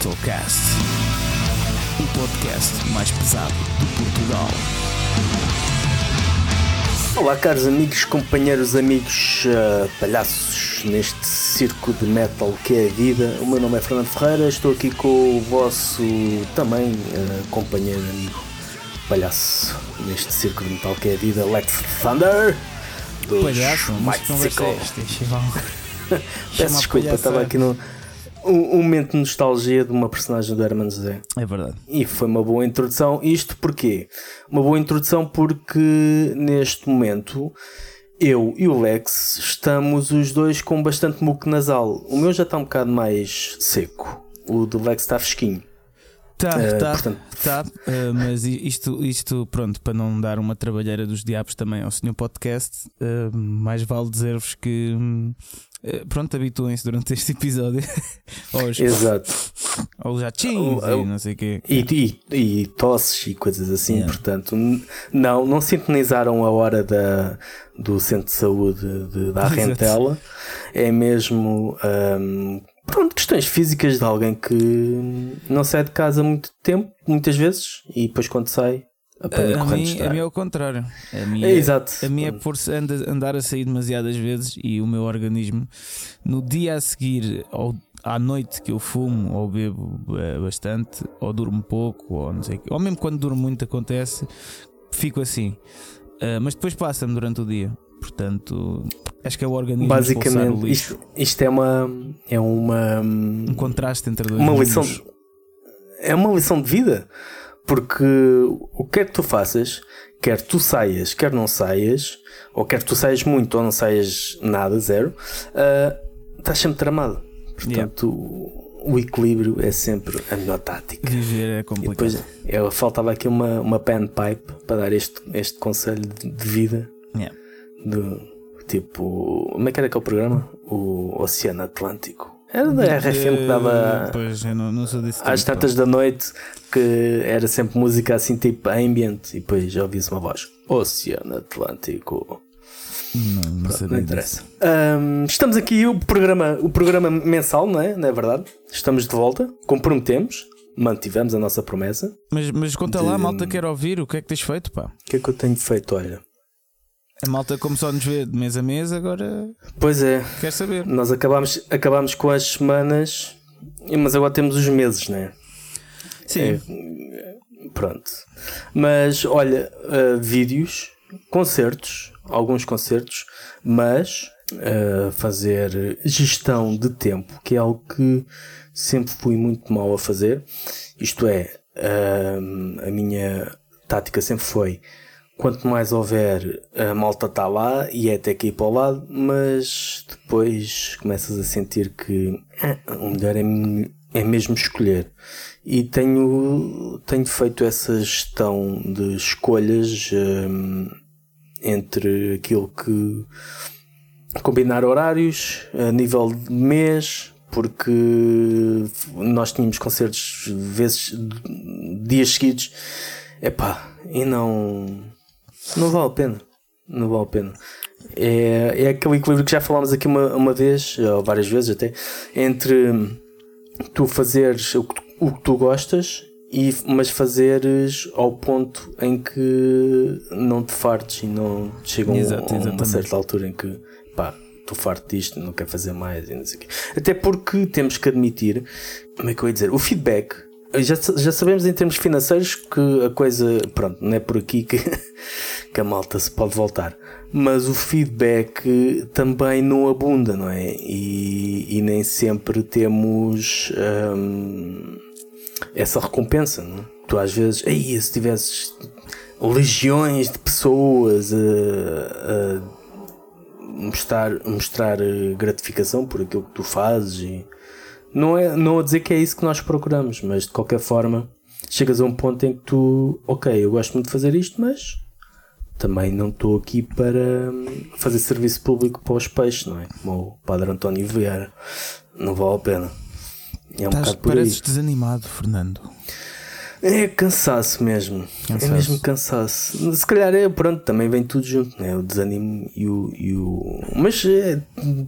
Heavy Metal Cast, o podcast mais pesado de Portugal. Olá, caros amigos, companheiros, amigos, uh, palhaços neste circo de metal que é a vida. O meu nome é Fernando Ferreira, estou aqui com o vosso também uh, companheiro amigo palhaço neste circo de metal que é a vida, Lex Thunder. Dos Palhaço, mas conversa é? Peço desculpa, estava aqui no. Um, um momento de nostalgia de uma personagem do Herman José. É verdade. E foi uma boa introdução. Isto porquê? Uma boa introdução porque neste momento eu e o Lex estamos os dois com bastante muco nasal. O meu já está um bocado mais seco. O do Lex está fresquinho. Tá, Eh, tá, portanto- tá, eh, mas isto, isto, pronto, para não dar uma trabalheira dos diabos também ao senhor podcast, eh, mais vale dizer-vos que, hum, pronto, habituem-se durante este episódio aos, Exato. aos jatins O- o- e não sei o quê. E, e, e tosses e coisas assim. Yeah. Portanto, não, não sintonizaram a hora da, do centro de saúde de, da. Rentela. É mesmo. hum, Pronto, questões físicas de alguém que não sai de casa muito tempo, muitas vezes, e depois quando sai, A, a, mim, a mim é o contrário. A minha, É, exato. A minha é por andar a sair demasiadas vezes e o meu organismo, no dia a seguir, ou à noite que eu fumo ou bebo eh, bastante, ou durmo pouco, ou não sei o quê, ou mesmo quando durmo muito acontece, fico assim. Ah, mas depois passa-me durante o dia. Portanto, acho que é o organismo o Basicamente, lixo. isto, isto é uma. É uma. Um contraste entre dois uma lição é uma lição de vida porque o que quer que tu faças quer tu saias quer não saias ou quer tu saias muito ou não saias nada zero ah, estás sempre tramado portanto o, o equilíbrio é sempre a melhor tática Viver é e complicado. depois eu faltava aqui uma, uma panpipe para dar este, este conselho de, de vida Yeah. do tipo como é que era aquele programa? o Oceano Atlântico era da RFM que dava Eh, Pois, eu não, não sou desse às tempo. tantas da noite que era sempre música assim tipo ambient e depois já ouvia-se uma voz. Oceano Atlântico. Não, não sabia não interessa. Ahm, estamos aqui o programa o programa mensal não é? Não é verdade? Estamos de volta comprometemos mantivemos a nossa promessa Mas, mas conta De- lá, malta quer ouvir, o que é que tens feito, pá? o que é que eu tenho feito? Olha A malta, como só nos vê de mês a mês, agora pois é quer saber. nós acabámos acabámos com as semanas mas agora temos os meses né Sim. Pronto. Mas olha, uh, vídeos, concertos, alguns concertos, mas uh, fazer gestão de tempo, que é algo que sempre fui muito mal a fazer. Isto é, uh, a minha tática sempre foi. Quanto mais houver, a malta está lá e é até que ir para o lado, mas depois começas a sentir que ah, o melhor é, é mesmo escolher. E tenho, tenho feito essa gestão de escolhas hum, entre aquilo que combinar horários a nível de mês, porque nós tínhamos concertos vezes dias seguidos, epá, e não não vale a pena. Não vale a pena. É, é aquele equilíbrio que já falámos aqui uma, uma vez, ou várias vezes até, entre tu fazeres o que tu, o que tu gostas, e, mas fazeres ao ponto em que não te fartes e não chegam Exato, a uma certa altura em que pá, estou farto disto, não quero fazer mais e não sei o quê. Até porque temos que admitir, como é que eu ia dizer, o feedback. Já, já sabemos em termos financeiros que a coisa, pronto, não é por aqui que, que a malta se pode voltar. Mas o feedback também não abunda, não é? E, e nem sempre temos hum, essa recompensa, não é? Tu às vezes, ei, se tivesses legiões de pessoas a, a mostrar, mostrar gratificação por aquilo que tu fazes e não é não a dizer que é isso que nós procuramos, mas de qualquer forma chegas a um ponto em que tu, ok, eu gosto muito de fazer isto, mas também não estou aqui para hum, fazer serviço público para os peixes, não é? Como o Padre António Vieira. Não vale a pena. É um Estás, bocado por aí. pareces desanimado, Fernando. É cansaço mesmo. Cansaço. É mesmo cansaço. Se calhar é, pronto, também vem tudo junto, né? O desânimo e o. E o... Mas é,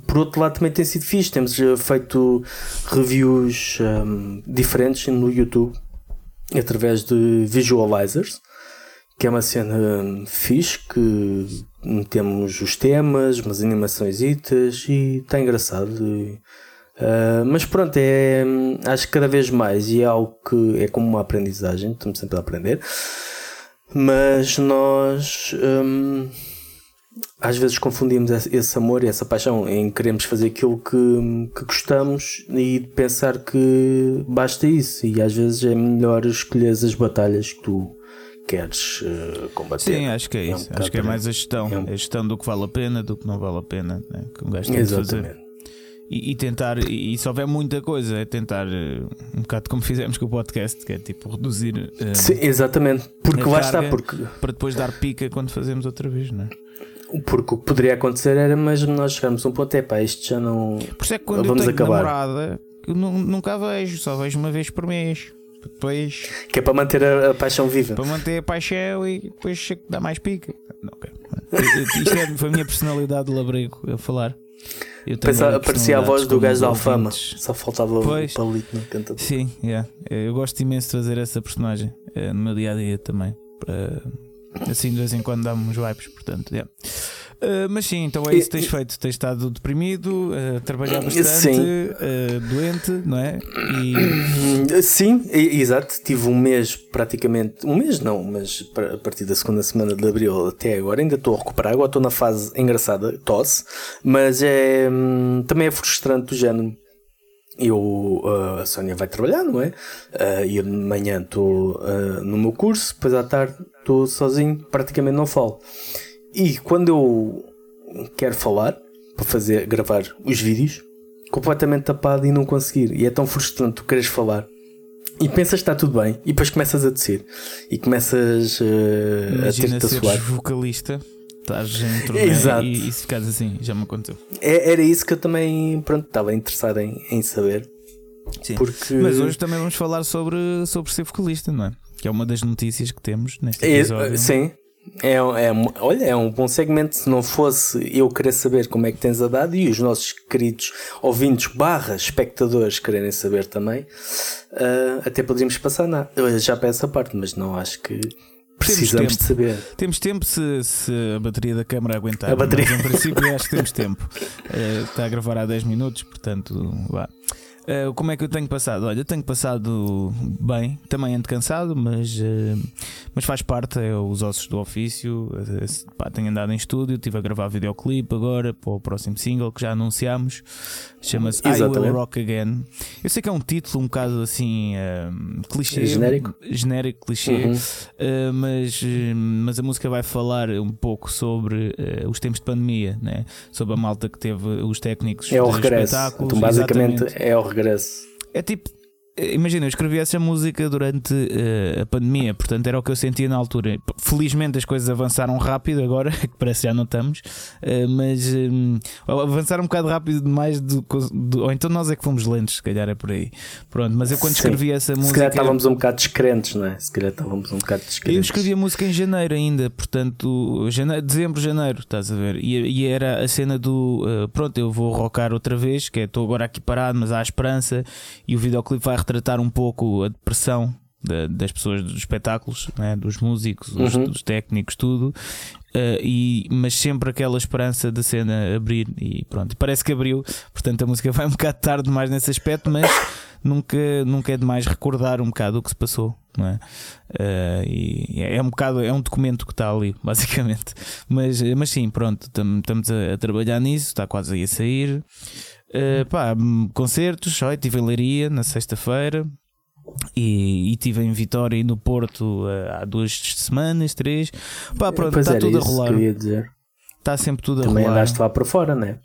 por outro lado também tem sido fixe. Temos feito reviews um, diferentes no YouTube através de visualizers, que é uma cena hum, fixe que temos os temas, umas animações e está engraçado. E, Uh, mas pronto, é, acho que cada vez mais e é algo que é como uma aprendizagem, estamos sempre a aprender. Mas nós um, às vezes confundimos esse amor e essa paixão em queremos fazer aquilo que, que gostamos e pensar que basta isso. E às vezes é melhor escolher as batalhas que tu queres uh, combater. Sim, acho que é, é isso. Um acho que é mais a gestão. É um... a gestão do que vale a pena, do que não vale a pena. Né? Que um gajo tem Exatamente. fazer e, e, tentar, e, e se houver muita coisa, é tentar uh, um bocado como fizemos com o podcast, que é tipo reduzir. Uh, Sim, exatamente, porque lá está, porque. Para depois dar pica quando fazemos outra vez, não é? Porque o que poderia acontecer era, mas nós chegamos a um ponto, é pá, isto já não. Por isso é que quando Vamos eu tenho acabar. namorada, eu nunca vejo, só vejo uma vez por mês. Depois. Que é para manter a, a paixão viva. Para manter a paixão e depois dá mais pica. Não, okay. Isto é, foi a minha personalidade de labrego a falar. Pensa, parecia a voz do gajo da Alfama, só faltava pois, o palito no cantador. Sim, yeah. eu gosto imenso de fazer essa personagem eh, no meu dia a dia também. Para, assim de vez em quando dá-me uns vibes, portanto, yeah. Uh, mas sim, então é isso que tens feito. Tens estado deprimido, uh, trabalhar bastante, uh, doente, não é? E... Sim, exato. Tive um mês praticamente, um mês não, mas a partir da segunda semana de abril até agora ainda estou a recuperar. Agora estou na fase engraçada, tosse, mas é, hum, também é frustrante do género. Eu, a Sónia vai trabalhar, não é? E eu de manhã estou no meu curso, depois à tarde estou sozinho, praticamente não falo. E quando eu quero falar para fazer gravar os vídeos, completamente tapado e não conseguir. E é tão frustrante tu queres falar e pensas que está tudo bem e depois começas a descer e começas uh, a ter-te a suar. vocalista. Estás dentro Exato. E, e se ficares assim, já me aconteceu. É, era isso que eu também pronto, estava interessado em, em saber. Sim. Porque... Mas hoje também vamos falar sobre, sobre ser vocalista, não é? Que é uma das notícias que temos neste episódio. É, sim, é, é, olha, é um bom segmento. Se não fosse eu querer saber como é que tens a dado e os nossos queridos ouvintes barra espectadores quererem saber também, uh, até poderíamos passar na, já para essa parte, mas não acho que precisamos de saber. Temos tempo se, se, a bateria da câmara aguentar. A bateria. Mas, em princípio acho que temos tempo. Uh, está a gravar há 10 minutos, portanto, vá. Uh, como é que eu tenho passado? Olha, eu tenho passado bem, também ando cansado, mas, uh, mas faz parte, é os ossos do ofício. Uh, pá, tenho andado em estúdio, estive a gravar videoclipe agora para o próximo single que já anunciámos. Chama-se I Will Rock Again. Eu sei que é um título um bocado assim clichê, genérico, genérico clichê, uhum. mas, mas a música vai falar um pouco sobre os tempos de pandemia, né? sobre a malta que teve os técnicos é o regresso. Então, basicamente, exatamente. é o regresso. É tipo, Imagina, eu escrevi essa música durante uh, a pandemia, portanto era o que eu sentia na altura. Felizmente as coisas avançaram rápido agora, que parece que já não estamos, uh, mas uh, avançaram um bocado rápido demais, do, do, ou então nós é que fomos lentos, se calhar é por aí. Pronto, mas eu quando Sim. escrevi essa música. Se calhar estávamos um bocado descrentes, não é? Se calhar estávamos um bocado descrentes. Eu escrevi a música em janeiro ainda, portanto, janeiro, dezembro, janeiro, estás a ver? E, e era a cena do pronto, eu vou rocar outra vez, que é estou agora aqui parado, mas há esperança, e o videoclipe vai retratar um pouco a depressão das pessoas dos espetáculos, né? dos músicos, uhum. dos técnicos, tudo. Uh, e, mas sempre aquela esperança da cena abrir e pronto, parece que abriu, portanto a música vai um bocado tarde demais nesse aspecto, mas nunca, nunca é demais recordar um bocado o que se passou, não é? Uh, e é um bocado, é um documento que está ali, basicamente. Mas, mas sim, pronto, estamos a, a trabalhar nisso, está quase aí a sair. Uh, pá, concertos, olha, tive em Leiria na sexta-feira e, e tive em Vitória e no Porto uh, há duas semanas, três. Pá, pronto, está tudo a rolar. Está sempre tudo Também a rolar. Também andaste lá para fora, não é?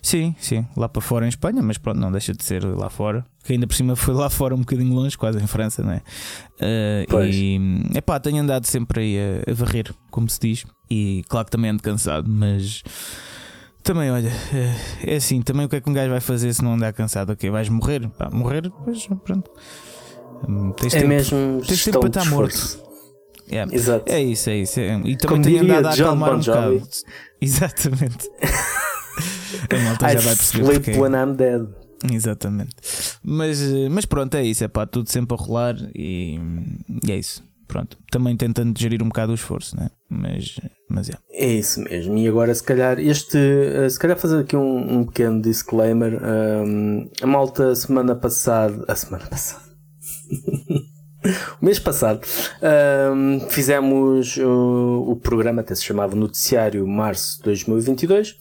Sim, sim, lá para fora em Espanha, mas pronto, não deixa de ser lá fora. Que ainda por cima foi lá fora um bocadinho longe, quase em França, não é? Uh, e epá, tenho andado sempre aí a, a varrer, como se diz. E claro que também ando cansado, mas também, olha, é, é assim, também o que é que um gajo vai fazer se não andar cansado? Ok, vais morrer? Pá, morrer, pois pronto. Hum, Tens É tempo, mesmo tens tempo para estar esforço. Yeah. Exato. É isso, é isso. é- E também Como tem andado a acalmar Bon um bocado. Exatamente. a malta já vai perceber sleep porque. when I'm dead. Exatamente. Mas, eh, mas pronto, é isso. É pá, tudo sempre a rolar e, e é isso. Pronto. Também tentando gerir um bocado o esforço, né? Mas, mas é. É isso mesmo. E agora, se calhar, este. eh, Se calhar, fazer aqui um, um pequeno disclaimer. Um, a malta, semana passada. A semana passada. o mês passado. um, fizemos o, o programa, até se chamava Noticiário Março de 2022.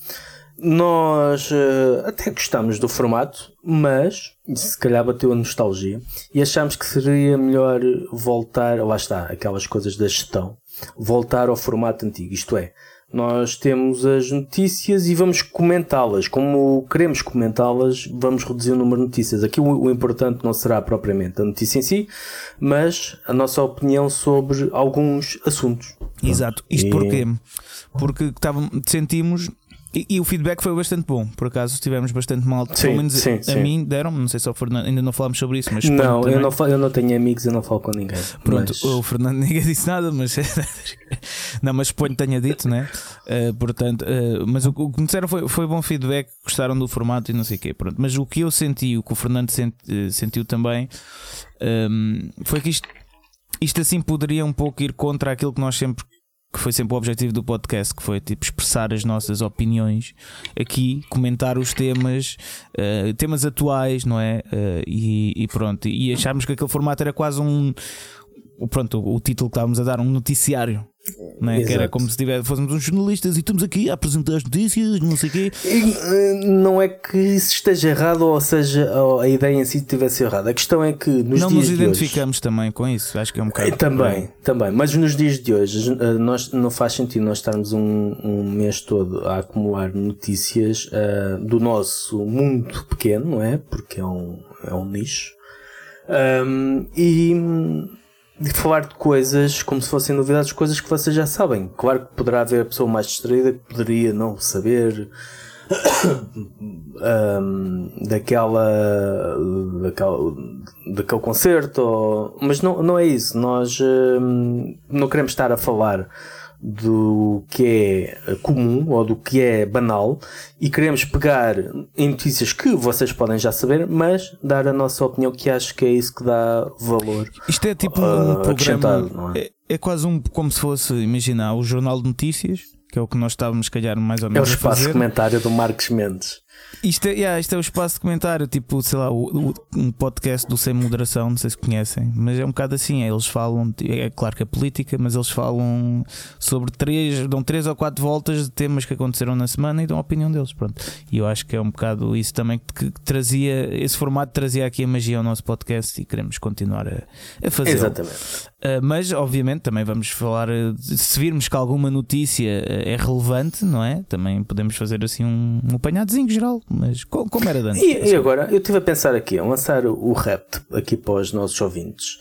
Nós eh, até gostámos do formato, mas se calhar bateu a nostalgia e achámos que seria melhor voltar, lá está, aquelas coisas da gestão, voltar ao formato antigo. Isto é, nós temos as notícias e vamos comentá-las. Como queremos comentá-las, vamos reduzir o número de notícias. Aqui o, importante não será propriamente a notícia em si, mas a nossa opinião sobre alguns assuntos. Exato. Isto E- porquê? Porque sentimos. E, e o feedback foi bastante bom, por acaso tivemos bastante mal. Sim, Pelo menos sim, a sim. mim deram, não sei se ao Fernando, ainda não falámos sobre isso, mas Não, eu não, fa- eu não tenho amigos, eu não falo com ninguém. Pronto, mas- o Fernando ninguém disse nada, mas não, mas suponho que tenha dito, né? Eh, portanto, eh, mas o, o que me disseram foi, foi bom feedback, gostaram do formato e não sei o quê. Pronto, mas o que eu senti, o que o Fernando senti- eh, sentiu também, ehm, foi que isto, isto assim poderia um pouco ir contra aquilo que nós sempre que foi sempre o objetivo do podcast, que foi tipo expressar as nossas opiniões aqui, comentar os temas, eh, temas atuais, não é? Eh, e, e pronto, e achámos que aquele formato era quase um pronto, o título que estávamos a dar, um noticiário, é? que era como se fôssemos uns jornalistas e estamos aqui a apresentar as notícias, não sei o quê. E, eh, Não é que isso esteja errado ou seja a ideia em si estivesse errada. A questão é que nos não dias nos de identificamos também com isso, acho que é um hoje, bocado. Eh, também, também, mas nos dias de hoje eh, nós, não faz sentido nós estarmos um, um mês todo a acumular notícias eh, do nosso mundo pequeno, não é? Porque é um, é um nicho. Ahm, e de falar de coisas como se fossem novidades, coisas que vocês já sabem. Claro que poderá haver a pessoa mais distraída que poderia não saber ahm, daquela, daquela daquele concerto, ou- mas não, não é isso. Nós ahm, não queremos estar a falar do que é comum ou do que é banal e queremos pegar em notícias que vocês podem já saber, mas dar a nossa opinião que acho que é isso que dá valor. Isto é tipo um Ah, programa. é? É, é quase um como se fosse, imagina, o Jornal de Notícias, que é o que nós estávamos, se calhar, mais ou É o menos. a espaço comentário do Marcos Mendes. Isto é, yeah, isto é o espaço de comentário, tipo, sei lá, o- o- um podcast do Sem Moderação, não sei se conhecem, mas é um bocado assim. é, Eles falam, é claro que é política, mas eles falam sobre três, dão três ou quatro voltas de temas que aconteceram na semana e dão a opinião deles. Pronto. E eu acho que é um bocado isso também que, trazia, esse formato trazia aqui a magia ao nosso podcast e queremos continuar a, a fazer. Exatamente. Uh, mas, obviamente, também vamos falar. de- Se virmos que alguma notícia uh, é relevante, não é? Também podemos fazer assim um, um apanhadozinho geral. Mas co- como, era antes. E, e agora, eu estive a pensar aqui, a lançar o rap aqui para os nossos ouvintes.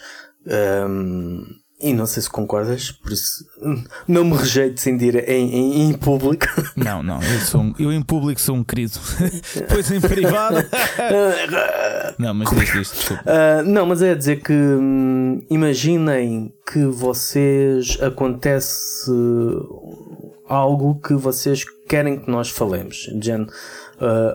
Ahm, e não sei se concordas, por isso hum, não me rejeito em, dire- em, em, em público. Não, não, eu, sou um- eu em público sou um querido. pois em privado. não, mas diz isto, desculpa. Ah, não, mas é dizer que hum, imaginem que vocês acontece algo que vocês querem que nós falemos. De género,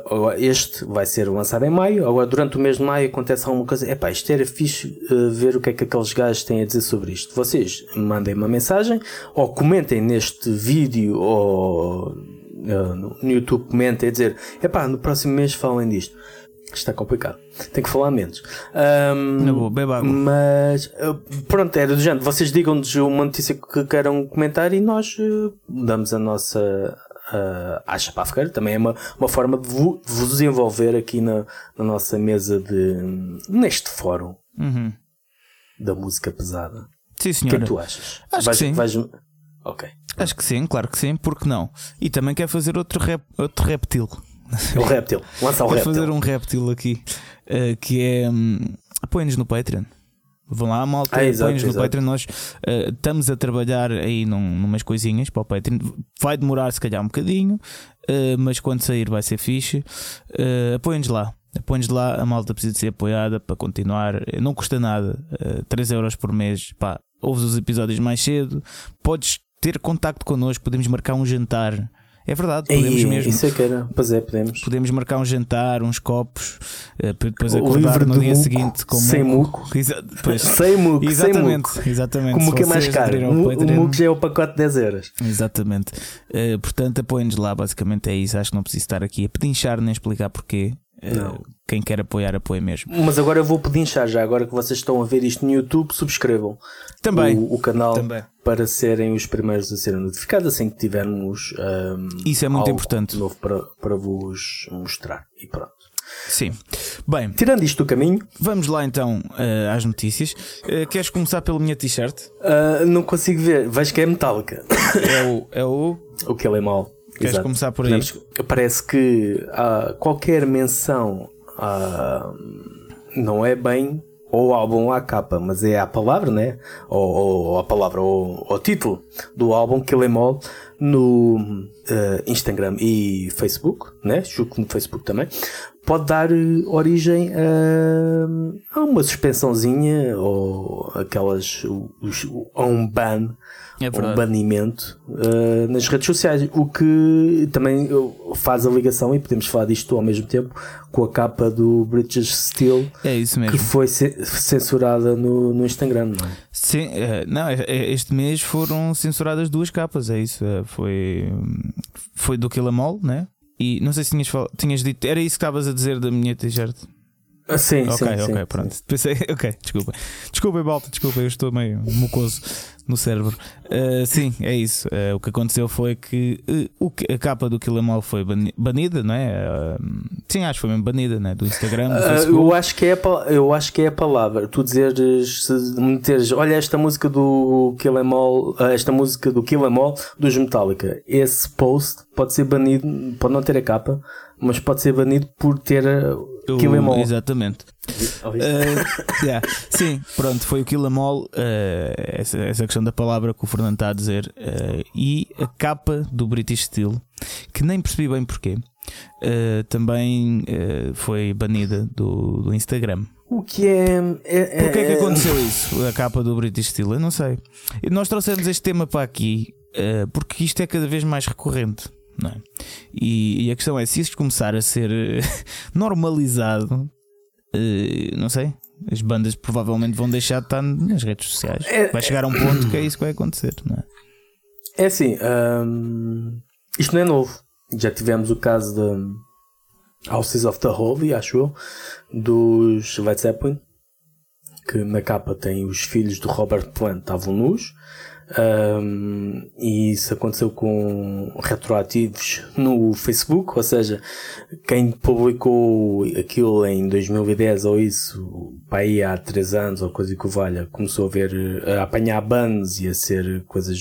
agora este vai ser lançado em maio, agora durante o mês de maio acontece alguma coisa. Epá, isto era fixe ah, ver o que é que aqueles gajos têm a dizer sobre isto. Vocês mandem uma mensagem ou comentem neste vídeo ou ah, no YouTube comentem a dizer epá, no próximo mês falem disto. Está complicado. Tem que falar menos. Ahm, Na boa, beba água. mas uh, pronto, era do género. Vocês digam-nos uma notícia que queiram comentar e nós uh, damos a nossa uh, acha para a fogueira. Também é uma, uma forma de, vo- de vos envolver aqui na, na nossa mesa de neste fórum Uhum. da música pesada. Sim, O que é senhora. que tu achas? Acho que vais, sim. vais- Ok. Acho que sim, claro que sim, porque não? E também quer fazer outro, rep, outro reptil. O réptil. Lança o Quer réptil. fazer um reptil aqui uh, que é. Um, Apoiem-nos no Patreon. Vão lá, malta, Ah, exato, apoiem-nos no. Patreon. Nós uh, estamos a trabalhar aí num, numas coisinhas para o Patreon. Vai demorar, se calhar, um bocadinho, uh, mas quando sair vai ser fixe. Uh, apoiem-nos lá. pões lá, a malta precisa de ser apoiada para continuar. Não custa nada, uh, 3 euros por mês. Pá, ouves os episódios mais cedo, podes ter contacto connosco, podemos marcar um jantar. É verdade, podemos Ei, mesmo. Isso é que era. Pois é, podemos. Podemos marcar um jantar, uns copos, para depois acordar no dia muco, seguinte com sem muco. pois, Sem muco, exatamente, sem muco. exatamente. Como que é mais caro? O, o muco já é o pacote de 10 euros. Exatamente. Uh, portanto, apoiem-nos lá, basicamente é isso. Acho que não preciso estar aqui a pedinchar nem explicar porquê. Uh, Não. quem quer apoiar, apoia mesmo. Mas agora eu vou pedinchar já, agora que vocês estão a ver isto no YouTube, subscrevam Também. o, o canal Também. para serem os primeiros a serem notificados assim que tivermos ahm, Isso é muito algo importante. novo para, para vos mostrar. E pronto. Sim. Bem, Tirando isto do caminho, vamos lá então uh, às notícias. Uh, queres começar pela minha t-shirt? ah, não consigo ver. Vejo que é metálica. É o. É o... o que ele é mau. Queres Exato. começar por aí? Podemos- Parece que ah, qualquer menção ah, não é bem ou álbum ou à capa, mas é a palavra, né? Ou, ou- a palavra, ou o título do álbum Kill Em All no ah, Instagram e Facebook, né? Julgo que no Facebook também. Pode dar eh, origem a, a uma suspensãozinha ou aquelas os- a um ban É um banimento uh, nas redes sociais, o que também uh, faz a ligação, e podemos falar disto ao mesmo tempo, com a capa do British Steel É que foi ce- censurada no, no Instagram. Não é? Sim, uh, não, este mês foram censuradas duas capas, é isso. Foi, foi do Kill Em All, né? E não sei se tinhas, tinhas dito, era isso que estavas a dizer da minha t-shirt. Ah, sim, Ok, sim, ok, sim, pronto. sim. Pensei, ok, desculpa. Desculpa, Balta, desculpa, eu estou meio mucoso no cérebro. Uh, sim, é isso. Uh, o que aconteceu foi que, uh, a capa do Kill Em All foi bani- banida, não é? Sim, acho que foi mesmo banida, né? Do Instagram, do eu, acho que é a, eu acho que é a palavra. Tu dizeres, se meteres, olha esta música do Kill Em All, ah, esta música do Kill Em All dos Metallica. Esse post pode ser banido, pode não ter a capa, mas pode ser banido por ter O- Kill Em All. Exatamente. Uh, yeah. Sim, pronto, foi o Kill Em All, uh, essa, essa questão da palavra que o Fernando está a dizer, uh, e a capa do British Steel, que nem percebi bem porquê, uh, também uh, foi banida do, do Instagram. O que é. é, é Porquê é que aconteceu isso? A capa do British Steel? Eu não sei. E Nós trouxemos este tema para aqui uh, porque isto é cada vez mais recorrente. É? e, e a questão é: se isto começar a ser eh, normalizado, eh, não sei. As bandas provavelmente vão deixar de estar nas redes sociais. É- Vai chegar a um ponto que é isso que vai acontecer, não é? É assim, hum, isto não é novo. Já tivemos o caso de Houses of the Holy, acho eu, dos Led Zeppelin, que na capa tem os filhos do Robert Plant estavam nus. Hum, e isso aconteceu com retroativos no Facebook, ou seja, quem publicou aquilo em 2010 ou isso, para aí há 3 anos ou coisa que valha, começou a ver, a apanhar bans e a ser coisas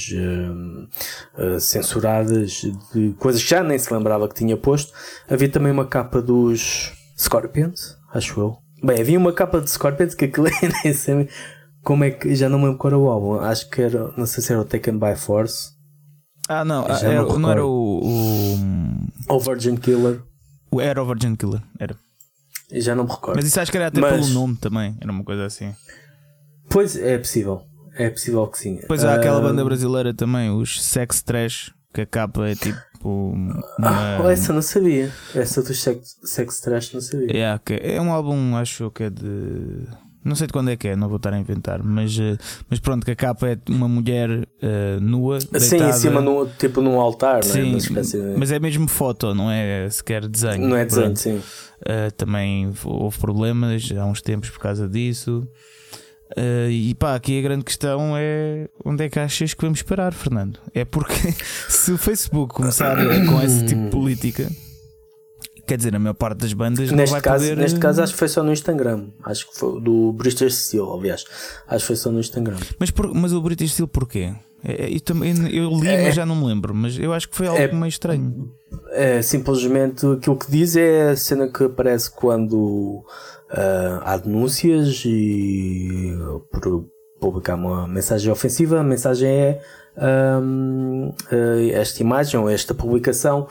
uh, censuradas de coisas que já nem se lembrava que tinha posto. Havia também uma capa dos Scorpions, acho eu. Bem, havia uma capa de Scorpions que aquilo nem sei como é que, já não me lembro qual era o álbum, acho que era, não sei se era o Taken by Force Ah, não, Já ah, não era- não, era recordo. o, ou Virgin Killer, o, o. Era o Virgin Killer. Era. já não me recordo. Mas isso acho que era até Mas- pelo nome também. Era uma coisa assim. Pois é possível, é possível que sim. Depois há aquela Ah, banda brasileira também, os Sex Trash, que a capa é tipo. Ah, Uma, essa não sabia. Essa do Sex, sex Trash não sabia. Yeah, que é um álbum, acho que é de. Não sei de quando é que é, não vou estar a inventar, mas, eh, mas pronto, que a capa é uma mulher eh, nua. Assim, deitada. em cima, num, tipo num altar, não é? Sim, Uma espécie de... mas é mesmo foto, não é sequer desenho. Não é desenho, Pronto. sim. Uh, também houve problemas há uns tempos por causa disso. Uh, e pá, aqui a grande questão é onde é que achas que vamos parar, Fernando? É porque se o Facebook começar com esse tipo de política, quer dizer, a maior parte das bandas não Neste vai caso, poder. neste caso, acho que foi só no Instagram. Acho que foi do Bristol Steel, aliás. Acho que foi só no Instagram. mas, por- mas o British Steel porquê? É, é, eu, também, eu li, mas já não me lembro. Mas eu acho que foi algo É- meio estranho. É simplesmente aquilo que diz é a cena que aparece quando ah, há denúncias e por publicar uma mensagem ofensiva. A mensagem é ahm, ah, esta imagem ou esta publicação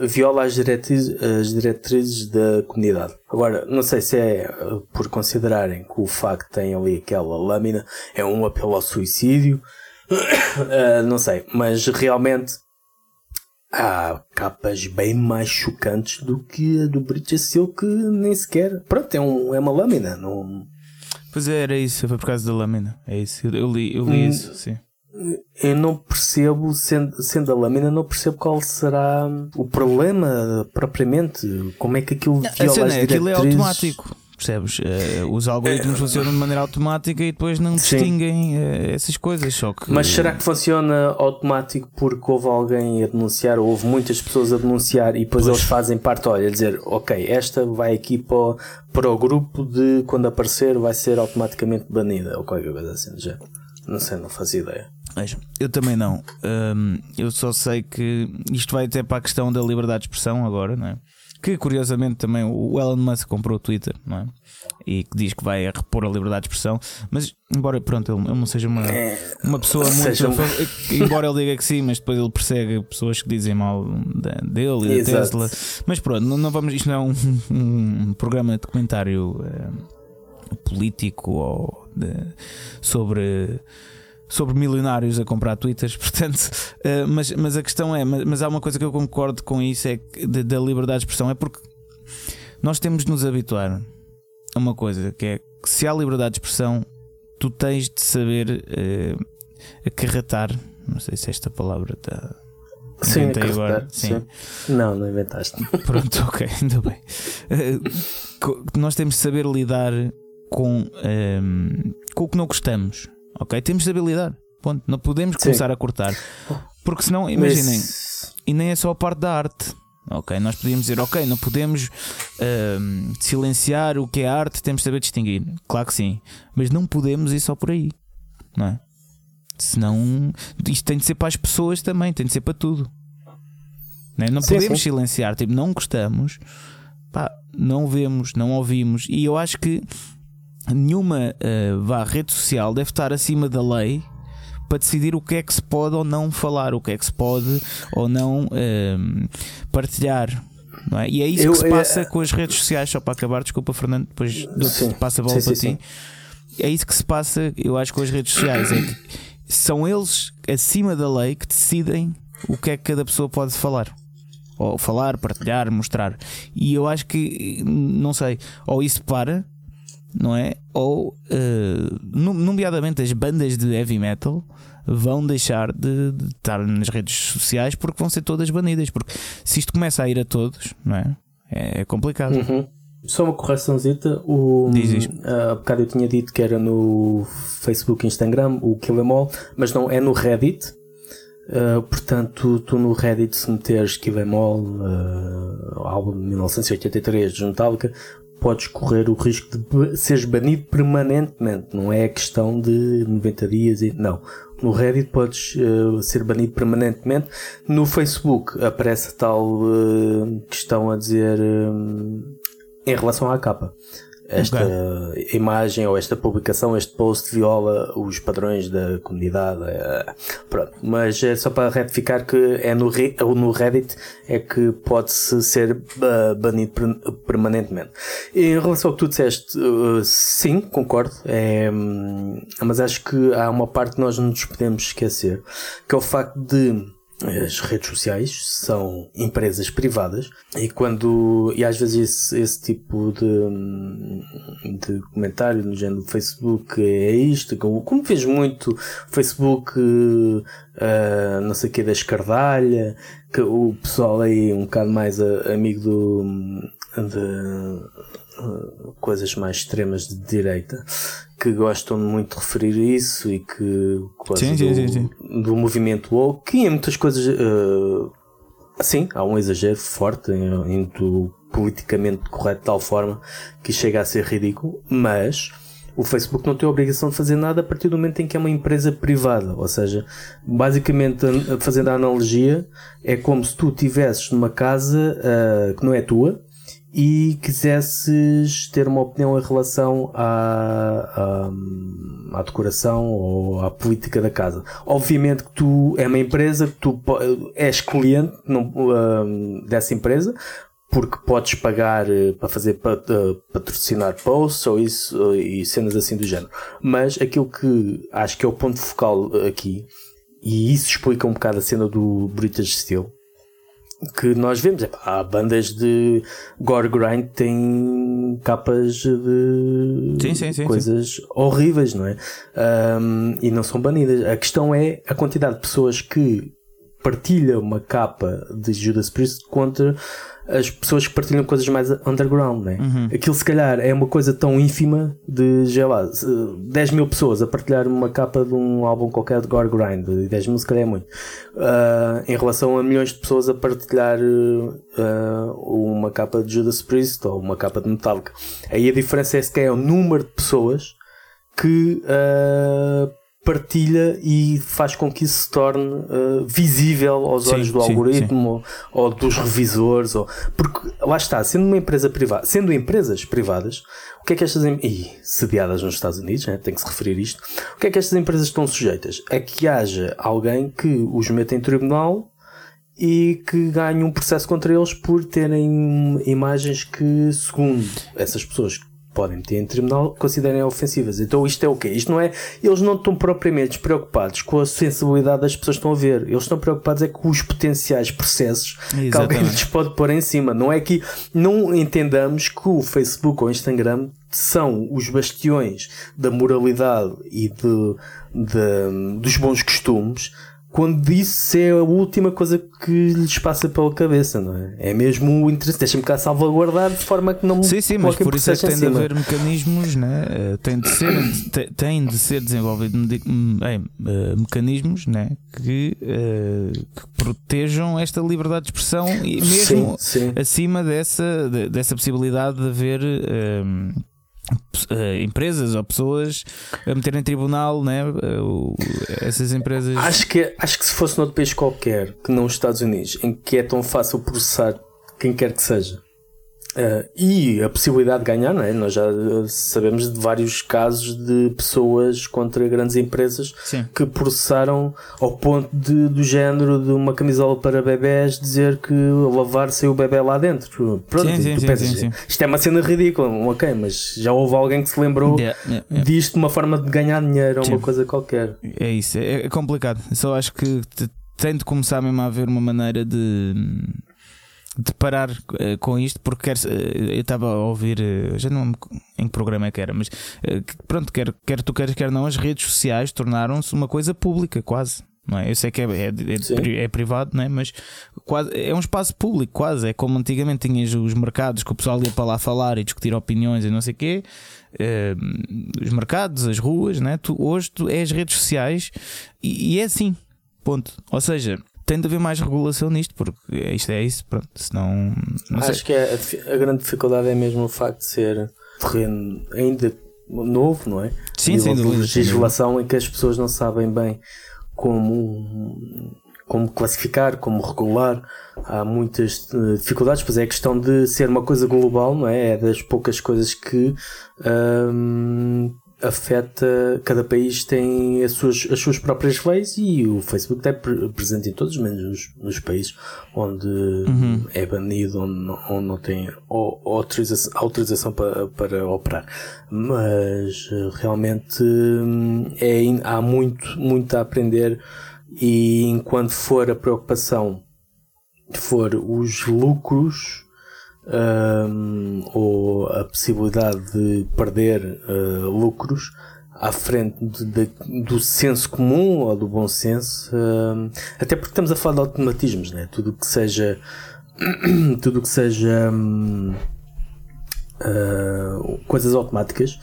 viola as diretrizes, as diretrizes da comunidade. Agora, não sei se é por considerarem que o facto tem ali aquela lâmina é um apelo ao suicídio, uh, não sei, mas realmente há capas bem mais chocantes do que a do British Silk, nem sequer. Pronto, é, um, é uma lâmina. Não... Pois é, era isso, foi por causa da lâmina. É isso, eu li, eu li hum, isso, sim. Eu não percebo, sendo, sendo a lâmina, não percebo qual será o problema propriamente. Como é que aquilo viola a cena, as é, Aquilo é automático percebes? Uh, os algoritmos funcionam de maneira automática e depois não distinguem uh, essas coisas. Só que... Mas será que funciona automático porque houve alguém a denunciar ou houve muitas pessoas a denunciar e depois pois. eles fazem parte, olha, dizer, ok, esta vai aqui para o, para o grupo de quando aparecer vai ser automaticamente banida ou qualquer coisa assim já. Não sei, não faço ideia. Eu também não. Um, eu só sei que isto vai até para a questão da liberdade de expressão agora, não é? que curiosamente também o Elon Musk comprou o Twitter, não é? E que diz que vai repor a liberdade de expressão, mas embora pronto, ele, ele não seja uma, é, uma pessoa muito. Embora ele diga que sim, mas depois ele persegue pessoas que dizem mal dele e da Tesla. Mas pronto, não, não, vamos, isto não é um, um programa de documentário é, político ou de, sobre sobre milionários a comprar twitters, portanto, uh, mas, mas a questão é, mas, mas, há uma coisa que eu concordo com isso, é da liberdade de expressão, é porque nós temos de nos habituar a uma coisa que é que se há liberdade de expressão, tu tens de saber uh, acarretar, não sei se esta palavra está. Sim, agora. Sim. sim. Não, não inventaste. Pronto, ok, ainda bem. Uh, nós temos de saber lidar com, um, com o que não gostamos. Ok? Temos de habilidade. Ponto. Não podemos começar Sim. a cortar. Porque senão, imaginem, Mas... e nem é só a parte da arte. Ok, nós podíamos dizer, ok, não podemos uh, silenciar o que é arte, temos de saber distinguir. Claro que sim, mas não podemos ir só por aí, não é? Senão, isto tem de ser para as pessoas também, tem de ser para tudo. Não, é? não sim, podemos sim. silenciar, tipo, não gostamos, pá, não vemos, não ouvimos, e eu acho que nenhuma uh, vá, rede social deve estar acima da lei para decidir o que é que se pode ou não falar, o que é que se pode ou não uh, partilhar. Não é? E é isso eu, que se passa é... com as redes sociais. Só para acabar, desculpa, Fernando, depois passa a bola sim, para sim, ti. É isso que se passa, eu acho, com as redes sociais. É que são eles acima da lei que decidem o que é que cada pessoa pode falar. Ou falar, partilhar, mostrar. E eu acho que, não sei, ou isso para, não é? Ou, uh, nomeadamente, as bandas de heavy metal vão deixar de, de, estar nas redes sociais porque vão ser todas banidas. Porque se isto começa a ir a todos, não é? É complicado. Uhum. Só uma correçãozita. O, Diz uh, há bocado eu tinha dito que era no Facebook e Instagram, o Kill Em All, mas não, é no Reddit. Uh, portanto, tu no Reddit, se meteres Kill Em All, uh, álbum de 1983 de Metallica, podes correr o risco de seres banido permanentemente. Não é questão de 90 dias. E, não. No Reddit podes uh, ser banido permanentemente. No Facebook aparece tal uh, questão a dizer uh, em relação à capa esta okay. imagem ou esta publicação, este post viola os padrões da comunidade. É, pronto. Mas é só para retificar que é no, no Reddit é que pode-se ser uh, banido permanentemente. E em relação ao que tu disseste, uh, sim, concordo. É, mas acho que há uma parte que nós não nos podemos esquecer, que é o facto de as redes sociais são empresas privadas e quando e às vezes esse, esse tipo de, de comentário no género do Facebook é isto como, como fez muito Facebook uh, não sei o que da escardalha que o pessoal aí um bocado mais a, amigo do de uh, coisas mais extremas de direita que gostam muito de referir isso e que sim, do, sim, sim, do movimento woke e em muitas coisas uh, sim, há um exagero forte em, em do politicamente correto de tal forma que chega a ser ridículo, mas o Facebook não tem a obrigação de fazer nada a partir do momento em que é uma empresa privada. Ou seja, basicamente, fazendo a analogia, é como se tu estivesses numa casa uh, que não é tua e quisesses ter uma opinião em relação à, à, à, decoração ou à política da casa. Obviamente que tu é uma empresa, que tu és cliente não, uh, dessa empresa, porque podes pagar uh, para fazer uh, patrocinar posts ou isso e cenas assim do género. Mas aquilo que acho que é o ponto focal aqui, e isso explica um bocado a cena do British Steel que nós vemos. há bandas de gore grind que têm capas de sim, sim, sim, coisas horríveis, não é? Um, e não são banidas. A questão é a quantidade de pessoas que partilham uma capa de Judas Priest contra as pessoas que partilham coisas mais underground, né? Uhum. Aquilo se calhar é uma coisa tão ínfima de, sei lá, 10 mil pessoas a partilhar uma capa de um álbum qualquer de Gore Grind, e 10 mil se calhar é muito, uh, em relação a milhões de pessoas a partilhar uh, uma capa de Judas Priest ou uma capa de Metallica. Aí a diferença é se é o número de pessoas que uh, partilha e faz com que isso se torne uh, visível aos sim, olhos do sim, algoritmo sim. Ou, ou, dos revisores ou porque lá está, sendo uma empresa privada, sendo empresas privadas, o que é que estas e sediadas nos Estados Unidos, né, tem que se referir isto, o que é que estas empresas estão sujeitas? A que haja alguém que os meta em tribunal e que ganhe um processo contra eles por terem imagens que, segundo essas pessoas podem meter em tribunal considerem ofensivas. Então isto é o quê? Isto não é. Eles não estão propriamente preocupados com a sensibilidade das pessoas que estão a ver. Eles estão preocupados é com os potenciais processos Exatamente. que alguém lhes pode pôr em cima. Não é que não entendamos que o Facebook ou o Instagram são os bastiões da moralidade e de, de dos bons costumes quando isso é a última coisa que lhes passa pela cabeça, não é? É mesmo o interesse, deixa-me cá salvaguardar de forma que não Sim, sim, mas por isso é que tem de haver mecanismos, né? Eh, tem, de ser, tem de ser desenvolvido é, mecanismos né? que, uh, que, protejam esta liberdade de expressão e mesmo sim, sim. acima dessa, dessa possibilidade de haver. Uh, empresas ou pessoas a meter em tribunal né? Uh, essas empresas. Acho que, acho que se fosse noutro país qualquer que não os Estados Unidos, em que é tão fácil processar quem quer que seja, Uh, e a possibilidade de ganhar, não é? Nós já sabemos de vários casos de pessoas contra grandes empresas Sim. que processaram ao ponto de, do género de uma camisola para bebés dizer que lavar saiu o bebê lá dentro. Pronto, sim, sim, tu pensas, isto é uma cena ridícula, ok, mas já houve alguém que se lembrou yeah, yeah, yeah. disto de uma forma de ganhar dinheiro ou uma coisa qualquer. É isso, é, é complicado. Só acho que tem de começar mesmo a haver uma maneira de de parar uh, com isto, porque quer, uh, eu estava a ouvir, uh, já não em que programa é que era, mas pronto, quer, quer tu queres, quer não, as redes sociais tornaram-se uma coisa pública, quase. Não é? Eu sei que é, é, é, é privado, não é? mas quase, é um espaço público, quase. É como antigamente tinhas os mercados que o pessoal ia para lá falar e discutir opiniões e não sei o quê. os mercados, as ruas, não é? tu, hoje tu, é as redes sociais e, e é assim. Ponto. Ou seja, tem de haver mais regulação nisto, porque isto é isso, pronto, senão. Acho sei. que é a, a, grande dificuldade é mesmo o facto de ser terreno ainda novo, não é? Sim, sim, de legislação em que as pessoas não sabem bem como, como classificar, como regular. Há muitas eh, dificuldades, pois é a questão de ser uma coisa global, não é? É das poucas coisas que. Hum, afeta, cada país tem as suas, as suas próprias leis e o Facebook é presente em todos, menos nos, nos países onde uhum. é banido, onde não, onde não tem autorização, autorização para, para operar. Mas realmente é, há muito, muito a aprender e enquanto for a preocupação for os lucros um, ou a possibilidade de perder uh, lucros à frente de, de, do senso comum ou do bom senso, até porque estamos a falar de automatismos, né? tudo que seja tudo que seja um, uh, coisas automáticas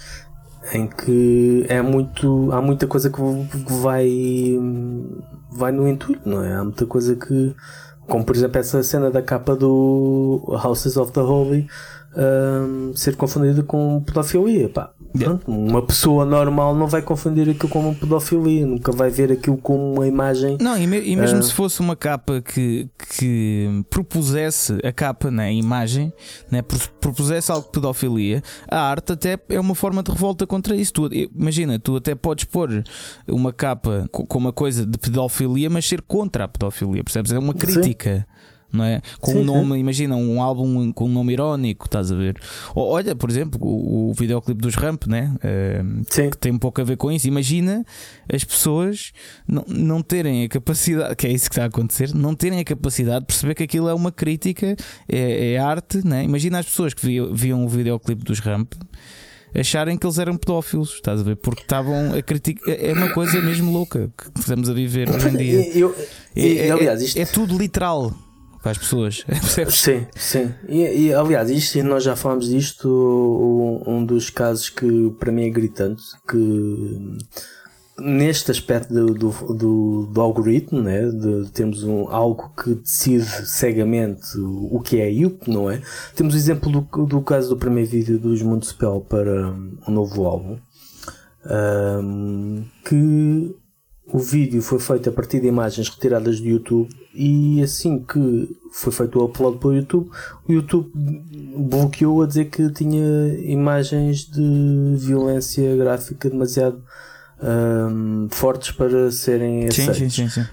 em que é muito há muita coisa que vai vai no entulho, não é? Há muita coisa que como por exemplo essa cena da capa do Houses of the Holy um, ser confundida com pedofilia. Pá, Pronto, uma pessoa normal não vai confundir aquilo com uma pedofilia, nunca vai ver aquilo como uma imagem. Não, e, me, e mesmo uh... se fosse uma capa que, que propusesse a capa, né, a imagem, né, propusesse algo de pedofilia, a arte até é uma forma de revolta contra isso. Tu, imagina, tu até podes pôr uma capa com uma coisa de pedofilia, mas ser contra a pedofilia, percebes? É uma crítica. Sim não é? Com sim, um nome, sim. imagina, um álbum com um nome irónico, estás a ver? Ou, olha, por exemplo, o, o videoclipe dos Ramp, né? Uh, que tem um pouco a ver com isso. Imagina as pessoas não, não terem a capacidade, que é isso que está a acontecer, não terem a capacidade de perceber que aquilo é uma crítica, é, é arte, né? Imagina as pessoas que viam, viam o videoclipe dos Ramp acharem que eles eram pedófilos, estás a ver? Porque estavam a criticar. É uma coisa mesmo louca que estamos a viver hoje em dia. Eu, eu, é, aliás, isto... é, é tudo literal para as pessoas. sim, sim. E, e, aliás, isto, nós já falamos disto, um, dos casos que para mim é gritante, que neste aspecto do, do, do, do algoritmo, né, de termos um, algo que decide cegamente o, que é e o que não é, temos o exemplo do, do caso do primeiro vídeo dos Municipal para um novo álbum, um, que o vídeo foi feito a partir de imagens retiradas do YouTube e assim que foi feito o upload para o YouTube, o YouTube bloqueou a dizer que tinha imagens de violência gráfica demasiado um, fortes para serem aceitos. Sim, sim, sim,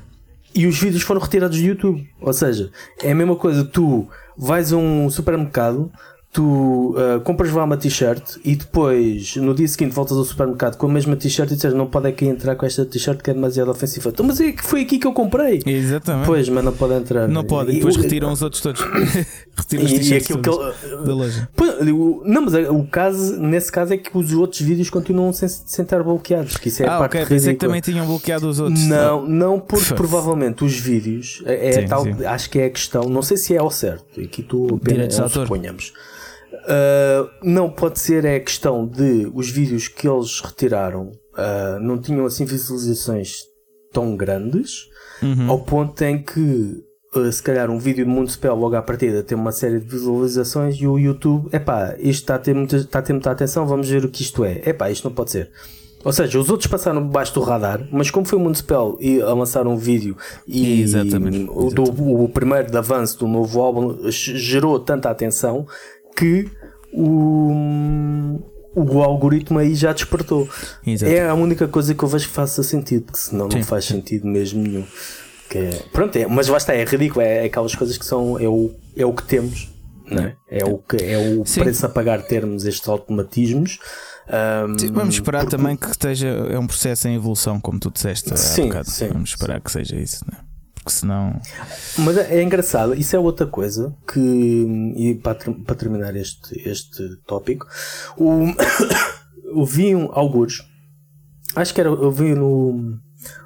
e os vídeos foram retirados do YouTube. Ou seja, é a mesma coisa, tu vais a um supermercado, tu uh, compras lá uma t-shirt e depois no dia seguinte voltas ao supermercado com a mesma t-shirt e dizes não pode aqui entrar com esta t-shirt que é demasiado ofensiva. Então, mas é que foi aqui que eu comprei. Exatamente. Pois, mas não pode entrar. Não pode, e depois e, retiram os outros todos. retiram os t-shirts da loja. Não, mas é, o caso, nesse caso é que os outros vídeos continuam sem, sem estar bloqueados. Que isso é ah, ok, pensei que também tinham bloqueado os outros. Não, não, porque provavelmente os vídeos é, é sim, tal, sim. acho que é a questão, não sei se é ao certo, aqui tu apenas suponhamos. Uh, não pode ser é a questão de os vídeos que eles retiraram uh, não tinham assim visualizações tão grandes uhum. ao ponto em que uh, se calhar um vídeo de Mundo Spell logo à partida tem uma série de visualizações e o YouTube, epá, isto está a ter muita, está a ter muita atenção, vamos ver o que isto é. Epá, isto não pode ser. Ou seja, os outros passaram debaixo do radar, mas como foi o Municipal e a lançar um vídeo e exatamente, o, do, o primeiro de avanço do novo álbum gerou tanta atenção que o, o algoritmo aí já despertou. Exato. É a única coisa que eu vejo que faça sentido, porque senão sim, não faz sim. sentido mesmo nenhum. Que é, pronto, é, mas lá está, é ridículo, é, é, aquelas coisas que são, é o, é o que temos, não é? É o, que, é o preço a pagar termos estes automatismos. Um, sim, vamos esperar porque... também que esteja, é um processo em evolução, como tu disseste sim, há bocado. Sim, vamos esperar que seja isso, não é? Porque senão. Mas é, é engraçado, isso é outra coisa que. E para, para terminar este, este tópico, o, eu vi um, alguns, acho que era, eu vi no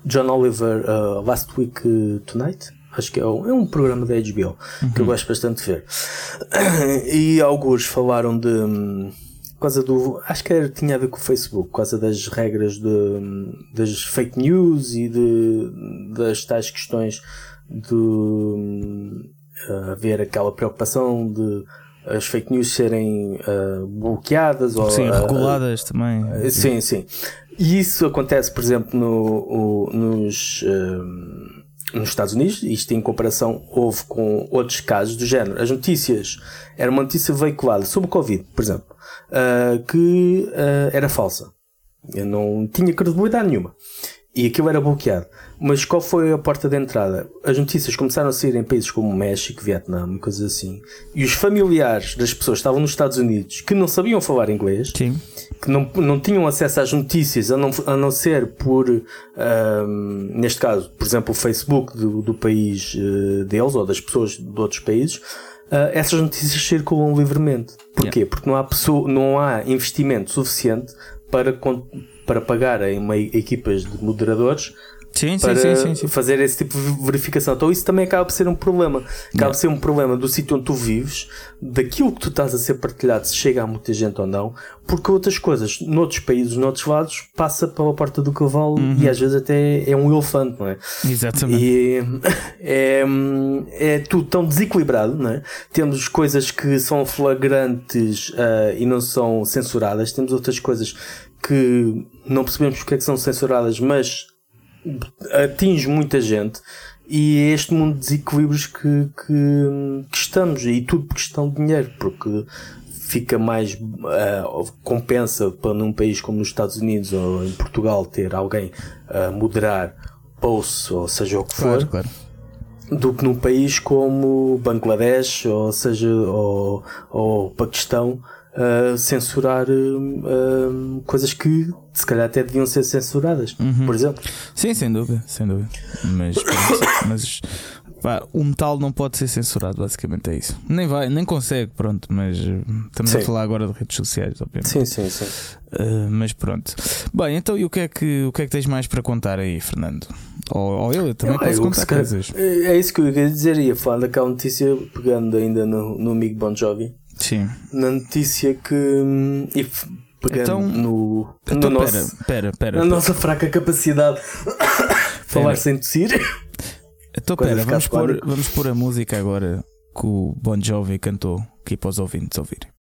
John Oliver uh, Last Week Tonight. Acho que é um, é um programa da HBO uhum. que eu uhum. gosto bastante de ver. E alguns falaram de por causa do. Acho que era, tinha a ver com o Facebook, por causa das regras de, das fake news e de, das tais questões de uh, haver aquela preocupação de as fake news serem uh, bloqueadas ou sim, reguladas também. Uh, sim, sim. E isso acontece, por exemplo, no, o, nos, nos Estados Unidos. Isto em comparação houve com outros casos do género. As notícias, era uma notícia veiculada sobre o Covid, por exemplo uh, que uh, era falsa. Eu não tinha credibilidade nenhuma. E aquilo era bloqueado. Mas qual foi a porta de entrada? As notícias começaram a sair em países como México, Vietnã, coisas assim. E os familiares das pessoas que estavam nos Estados Unidos que não sabiam falar inglês, Sim. que não, não tinham acesso às notícias a não, a não ser por, um, neste caso, por exemplo, o Facebook do, do país uh, deles ou das pessoas de outros países, essas notícias circulam livremente. Porquê? Yeah. Porque não há, pessoa, não há investimento suficiente para, para pagarem uma, equipas de moderadores Sim, para sim, sim, sim, fazer esse tipo de verificação. Então isso também acaba por ser um problema. Acaba por ser um problema do sítio onde tu vives, daquilo que tu estás a ser partilhado, se chega a muita gente ou não, porque outras coisas, noutros países, noutros lados, passa pela porta do cavalo Uhum. e às vezes até é um elefante, não é? Exatamente. E é, é tudo tão desequilibrado, não é? Temos coisas que são flagrantes ah, e não são censuradas, temos outras coisas que não percebemos porque é que são censuradas, mas atinge muita gente. E é este mundo de desequilíbrios que, que, que estamos, e tudo por questão de dinheiro, porque fica mais ah, compensa para num país como nos Estados Unidos ou em Portugal ter alguém a moderar posts ou seja o que for Claro, claro. do que num país como Bangladesh ou seja ou, ou Paquistão a censurar hum, hum, coisas que se calhar até deviam ser censuradas por exemplo Sim, sem dúvida, sem dúvida. Mas, mas pá, o metal não pode ser censurado, basicamente é isso. Nem vai, nem consegue, pronto, mas estamos a Sim. falar agora de redes sociais, obviamente. sim sim sim Uh, mas pronto. Bem, então e o que, é que, o que é que tens mais para contar aí, Fernando? Ou, ou eu, eu também Eu- posso contar coisas. é é isso que eu ia dizer ia falar daquela notícia pegando ainda no, no amigo Bon Jovi Sim. na notícia que hum, e pegando Então- no, no Então, nosso, pera, pera, pera. na nossa fraca capacidade de falar sem tossir Então, pera, vamos pôr, vamos pôr a música agora que o Bon Jovi cantou aqui para os ouvintes ouvirem.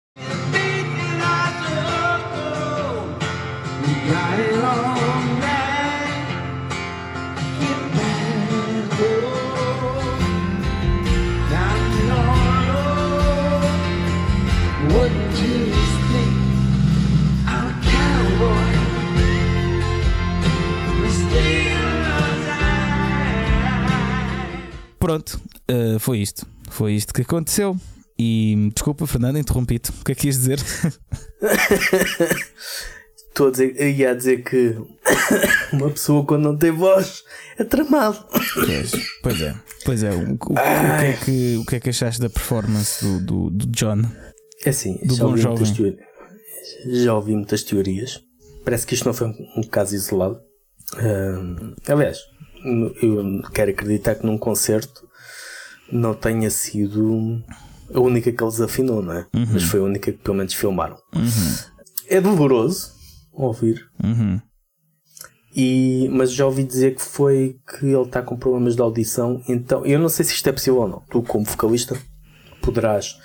Pronto, uh, foi isto. Foi isto que aconteceu. E desculpa, Fernando, interrompi-te. O que é que ias dizer? Estou a dizer, ia dizer que uma pessoa quando não tem voz é tramado. Pois, pois é, pois é. O, o- o que é que, o que é que achaste da performance do, do, do John? É assim, Do já Bon ouvi, muitas Jovi. teori- já ouvi muitas teorias. Parece que isto não foi um, um caso isolado. Ahm, aliás, eu quero acreditar que num concerto não tenha sido a única que eles afinou, não é? Mas foi a única que pelo menos filmaram. É doloroso ouvir. Uhum. E, mas já ouvi dizer que foi que ele está com problemas de audição. Então, eu não sei se isto é possível ou não. Tu, como vocalista, poderás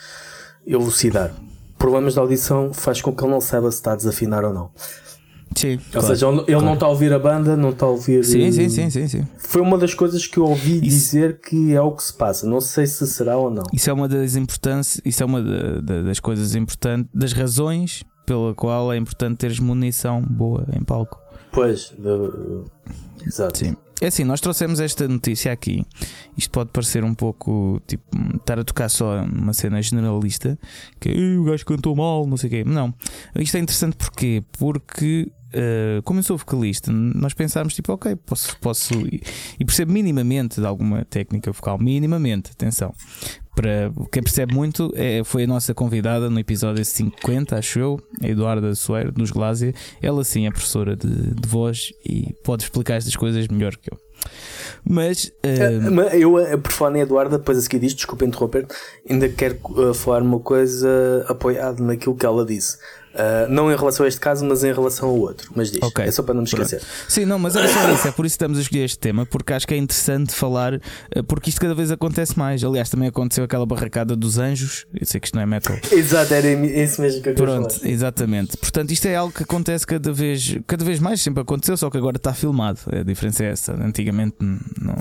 elucidar. Problemas de audição faz com que ele não saiba se está a desafinar ou não. Sim, Ou claro. seja, ele ele não está a ouvir a banda, não está a ouvir. sim, sim, sim, sim, sim. Foi uma das coisas que eu ouvi Isso- dizer que é o que se passa. Não sei se será ou não. Isso é uma das importâncias, isso é uma da- da- das coisas importantes, das razões pela qual é importante teres munição boa em palco. Pois, exato. Sim. É assim, nós trouxemos esta notícia aqui. Isto pode parecer um pouco tipo estar a tocar só uma cena generalista que "Ei, o gajo cantou mal, não sei o quê. Não. Isto é interessante porquê? Porque eh, como eu sou vocalista, nós pensámos tipo, ok, posso, posso e percebo minimamente de alguma técnica vocal, minimamente, atenção. Para quem percebe muito, é, foi a nossa convidada no episódio 50, acho eu, a Eduarda Soeiro, dos Glásia. Ela sim é professora de, de voz e pode explicar estas coisas melhor que eu. Mas mas Eu, por falar em Eduarda, depois a seguir disto, desculpa interromper, ainda quero eh, falar uma coisa apoiado naquilo que ela disse. Ah, não em relação a este caso, mas em relação ao outro. Mas diz, Ok. é só para não me esquecer. Sim, não, mas era só isso, é por isso que estamos a escolher este tema, porque acho que é interessante falar, eh, porque isto cada vez acontece mais. Aliás, também aconteceu aquela barracada dos anjos, eu sei que isto não é metal. Exato, era isso mesmo que eu Pronto, falar. exatamente. Portanto, isto é algo que acontece cada vez, cada vez mais, sempre aconteceu, só que agora está filmado. A diferença é essa. Antigamente não.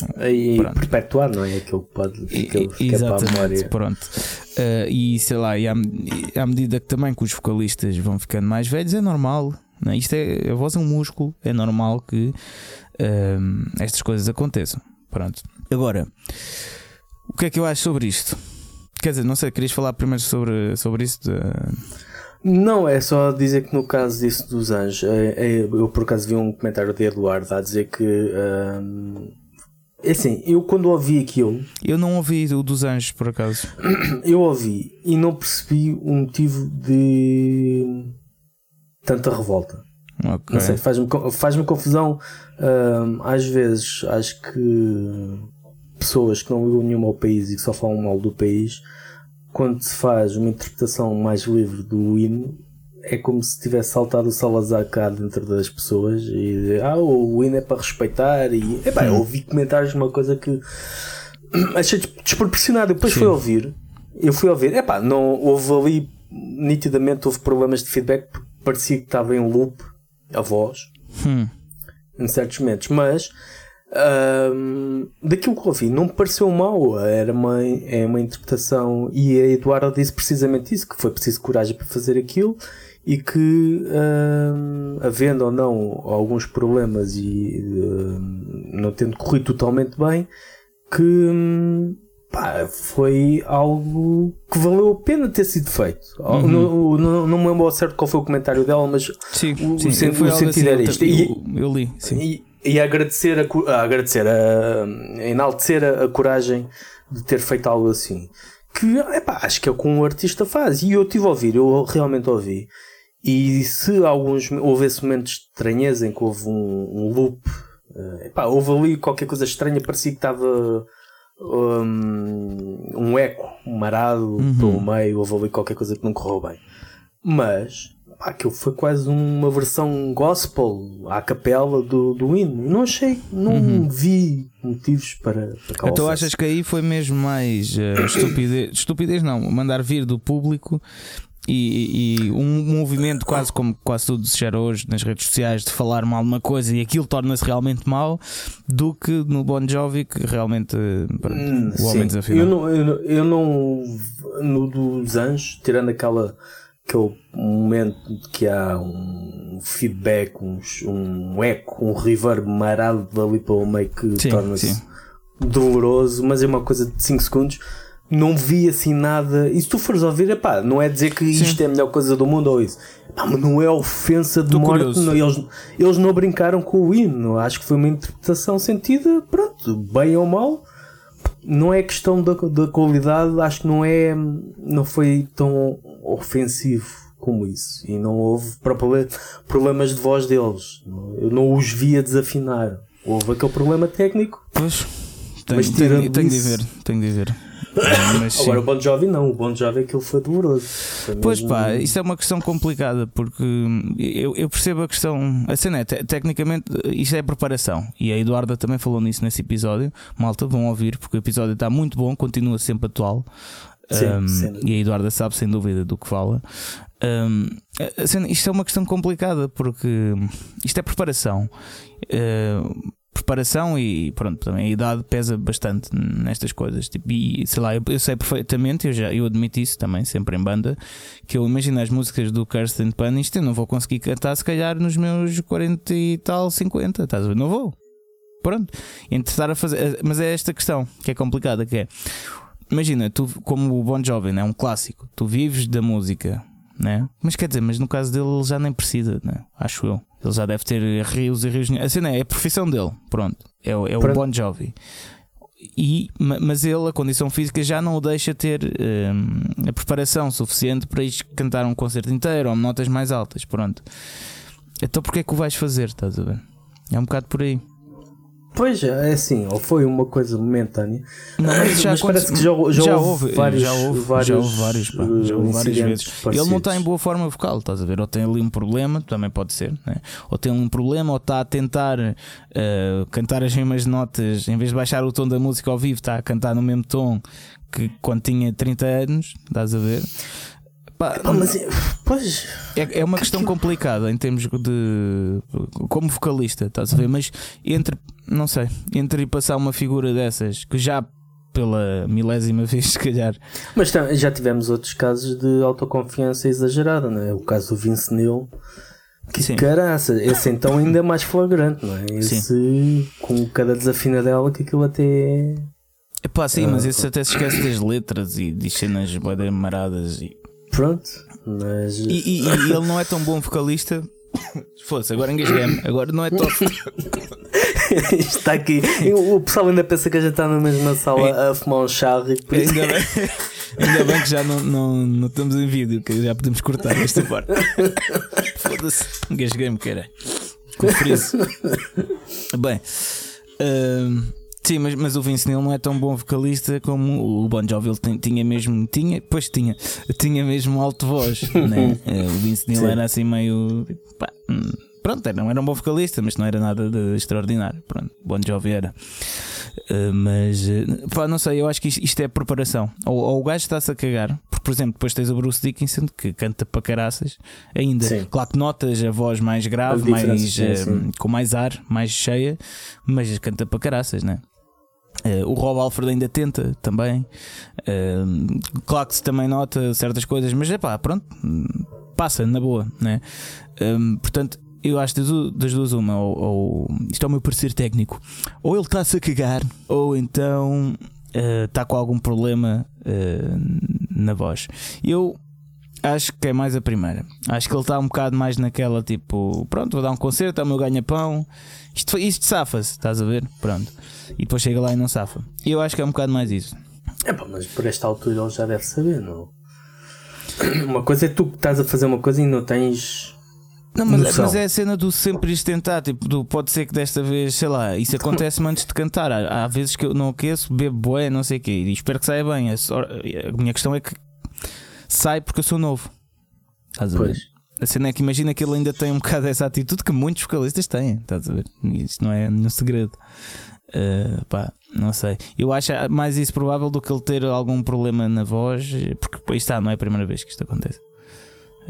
Pronto. perpetuar, não é? Aquilo que pode E- aquilo e- que é para a Exatamente, memória. pronto. Eh, e sei lá, e à, e à medida que também que os vocalistas vão ficando mais velhos, é normal. Não é? Isto é, a voz é um músculo, é normal que ehm, estas coisas aconteçam. Pronto. Agora, o que é que eu acho sobre isto? Quer dizer, não sei, querias falar primeiro sobre, sobre isso? De- Não, é só dizer que no caso disso dos anjos, é- é- eu por acaso vi um comentário de Eduardo a dizer que. ahm, é assim, eu quando ouvi aquilo, Eu não ouvi o dos anjos, por acaso. eu ouvi e não percebi o motivo de tanta revolta. Ok. Não sei, faz-me faz-me confusão. hum, às vezes, acho que pessoas que não ligam nenhuma ao país e que só falam mal do país, quando se faz uma interpretação mais livre do hino, é como se tivesse saltado o Salazar cá dentro das pessoas e ah, o hino é para respeitar. E epá, eu ouvi comentários de uma coisa que achei des- desproporcionado. Depois Sim. fui ouvir, eu fui ouvir, epá, não houve ali nitidamente houve problemas de feedback porque parecia que estava em loop a voz Hum. em certos momentos, mas ahm, daquilo que eu ouvi não me pareceu mal, era uma, é uma interpretação e a Eduarda disse precisamente isso, que foi preciso coragem para fazer aquilo e que ahm, havendo ou não alguns problemas e ahm, não tendo corrido totalmente bem, que hum, pá, foi algo que valeu a pena ter sido feito. Uhum. Não, não, não me lembro ao certo qual foi o comentário dela, mas Sim, O- sim, o foi o sentido assim, era eu, isto. eu, eu li, sim. e, e agradecer, a, a agradecer a, a enaltecer a, a coragem de ter feito algo assim. Que epá, acho que é o que um artista faz. E eu tive a ouvir, eu realmente ouvi. E se alguns houve esse momento de estranheza em que houve um, um loop, eh, epá, houve ali qualquer coisa estranha, parecia que estava um, um eco marado pelo meio, houve ali qualquer coisa que não correu bem. Mas pá, aquilo foi quase uma versão gospel à capela do, do hino. Não achei, não vi motivos para, para Então achas que aí foi mesmo mais eh, estupidez, estupidez não, mandar vir do público e, e um movimento quase como quase tudo se gera hoje nas redes sociais de falar mal uma coisa e aquilo torna-se realmente mal do que no Bon Jovi que realmente pronto, Hum, o homem sim. desafinou. Eu não, eu não, eu não- no dos anjos, tirando aquela aquele momento de que há um feedback, um, um eco, um reverb marado dali para o meio que torna-se doloroso, mas é uma coisa de 5 segundos. Não vi assim nada. E se tu fores ouvir, epá, não é dizer que isto é a melhor coisa do mundo ou isso. Epá, mas não é ofensa de Tô morte. não- eles, eles não brincaram com o hino. Acho que foi uma interpretação sentida, pronto, bem ou mal não é questão da, da qualidade, acho que não é não foi tão ofensivo como isso e não houve problemas de voz deles eu não os via desafinar houve aquele problema técnico Pois, tenho, Mas tenho- tenho de ver, tenho de ver. Mas agora o Bon Jovi não o Bon Jovi aquilo foi doloroso Foi Pois mesmo- pá, isso é uma questão complicada porque hum, eu, eu percebo a questão. A cena é, te- tecnicamente, isto é preparação. E a Eduarda também falou nisso nesse episódio. Malta, vão ouvir porque o episódio está muito bom, continua sempre atual. Sim, Hum, sim. e a Eduarda sabe sem dúvida do que fala. A- a cena- isto é uma questão complicada porque hum, isto é preparação. Uh, preparação e pronto, também a idade pesa bastante nestas coisas. Tipo, e sei lá, eu, eu sei perfeitamente, eu já eu admito isso também, sempre em banda, que eu imagino as músicas do Kirsten Pan, isto eu não vou conseguir cantar se calhar nos meus 40 e tal, 50, estás a ver? Não vou. Pronto. Entre a fazer. Mas é esta questão que é complicada, que é. Imagina, tu, como o Bon Jovi, né? um clássico, tu vives da música, né? Mas quer dizer, mas no caso dele ele já nem precisa, né? Acho eu. Ele já deve ter rios e rios. A cena é a profissão dele, pronto. É, é o Pronto. Bon Jovi. E, ma- mas ele, a condição física, já não o deixa ter hum, a preparação suficiente para ir cantar um concerto inteiro ou notas mais altas. Pronto. Então porquê é que o vais fazer? Estás a ver? É um bocado por aí. Pois é assim, ou foi uma coisa momentânea Não, mas já, Mas parece que já- já houve vários- já houve, vários, já houve vários, pá, já houve uh, várias vezes. Ele não está em parecidos. boa forma vocal, estás a ver? Ou tem ali um problema, também pode ser, né? ou tem um problema, ou está a tentar uh, cantar as mesmas notas, em vez de baixar o tom da música ao vivo, está a cantar no mesmo tom que quando tinha 30 anos, estás a ver? Pá, Ah, mas é- pois é, é uma questão complicada em termos de. como vocalista, estás a ver? Mas entre, não sei, entre passar uma figura dessas que já pela milésima vez, se calhar, Mas já tivemos outros casos de autoconfiança exagerada, não é? O caso do Vince Neil. Que Sim. caraça, esse então ainda é mais flagrante, não é? Esse com cada desafina dela que aquilo até é. Epá, sim, mas esse até se esquece das letras e diz cenas bué maradas e, Pronto, mas. e, e- e ele não é tão bom vocalista. Fosse, agora engasguei-me. Agora não é. Isto está aqui. O pessoal ainda pensa que a gente está na mesma sala a fumar um charro isso. Ainda bem, ainda bem que já não, não, não estamos em vídeo, que já podemos cortar esta parte. Foda-se, engasguei-me, cara. Com friso. Bem, hum, sim, mas, mas o Vince Neil não é tão bom vocalista como o Bon Jovi ele tinha mesmo. Tinha, pois tinha, tinha mesmo alto voz. né? Eh, O Vince Neil Sim. era assim meio. pá, hum, pronto, não era um bom vocalista, mas não era nada de extraordinário. Pronto, Bon Jovi era. Uh, mas uh, pá, não sei, eu acho que isto, isto é preparação. Ou, ou o gajo está-se a cagar, porque, por exemplo, depois tens o Bruce Dickinson que canta para caraças ainda. Sim. Claro que notas a voz mais grave, mais, sim, uh, sim. com mais ar, mais cheia, mas canta para caraças, né? Uh, o Rob Alfred ainda tenta também. Uh, claro que se também nota certas coisas, mas é pá, pronto, passa na boa, né? Um, portanto, eu acho das, das duas uma, ou, ou- isto é o meu parecer técnico, ou ele está-se a cagar, ou então uh, está com algum problema uh, na voz. Eu acho que é mais a primeira. Acho que ele está um bocado mais naquela tipo, pronto, vou dar um concerto, é o meu ganha-pão. Isto, isto safa-se, estás a ver? Pronto. E depois chega lá e não safa. E eu acho que é um bocado mais isso. É pá, mas por esta altura ele já deve saber, não? Uma coisa é tu que estás a fazer uma coisa e não tens. Não, mas, Noção. mas é a cena do sempre isto tentar. Tipo, do, pode ser que desta vez, sei lá, isso acontece-me antes de cantar. Há, há vezes que eu não aqueço, bebo boé, não sei o quê, e espero que saia bem. A, a minha questão é que sai porque eu sou novo. Estás a ver? Pois. A cena é que imagina que ele ainda tem um bocado essa atitude que muitos vocalistas têm. Estás a ver? Isto não é nenhum segredo. Uh, pá, não sei. Eu acho mais isso provável do que ele ter algum problema na voz, porque pois está, não é a primeira vez que isto acontece.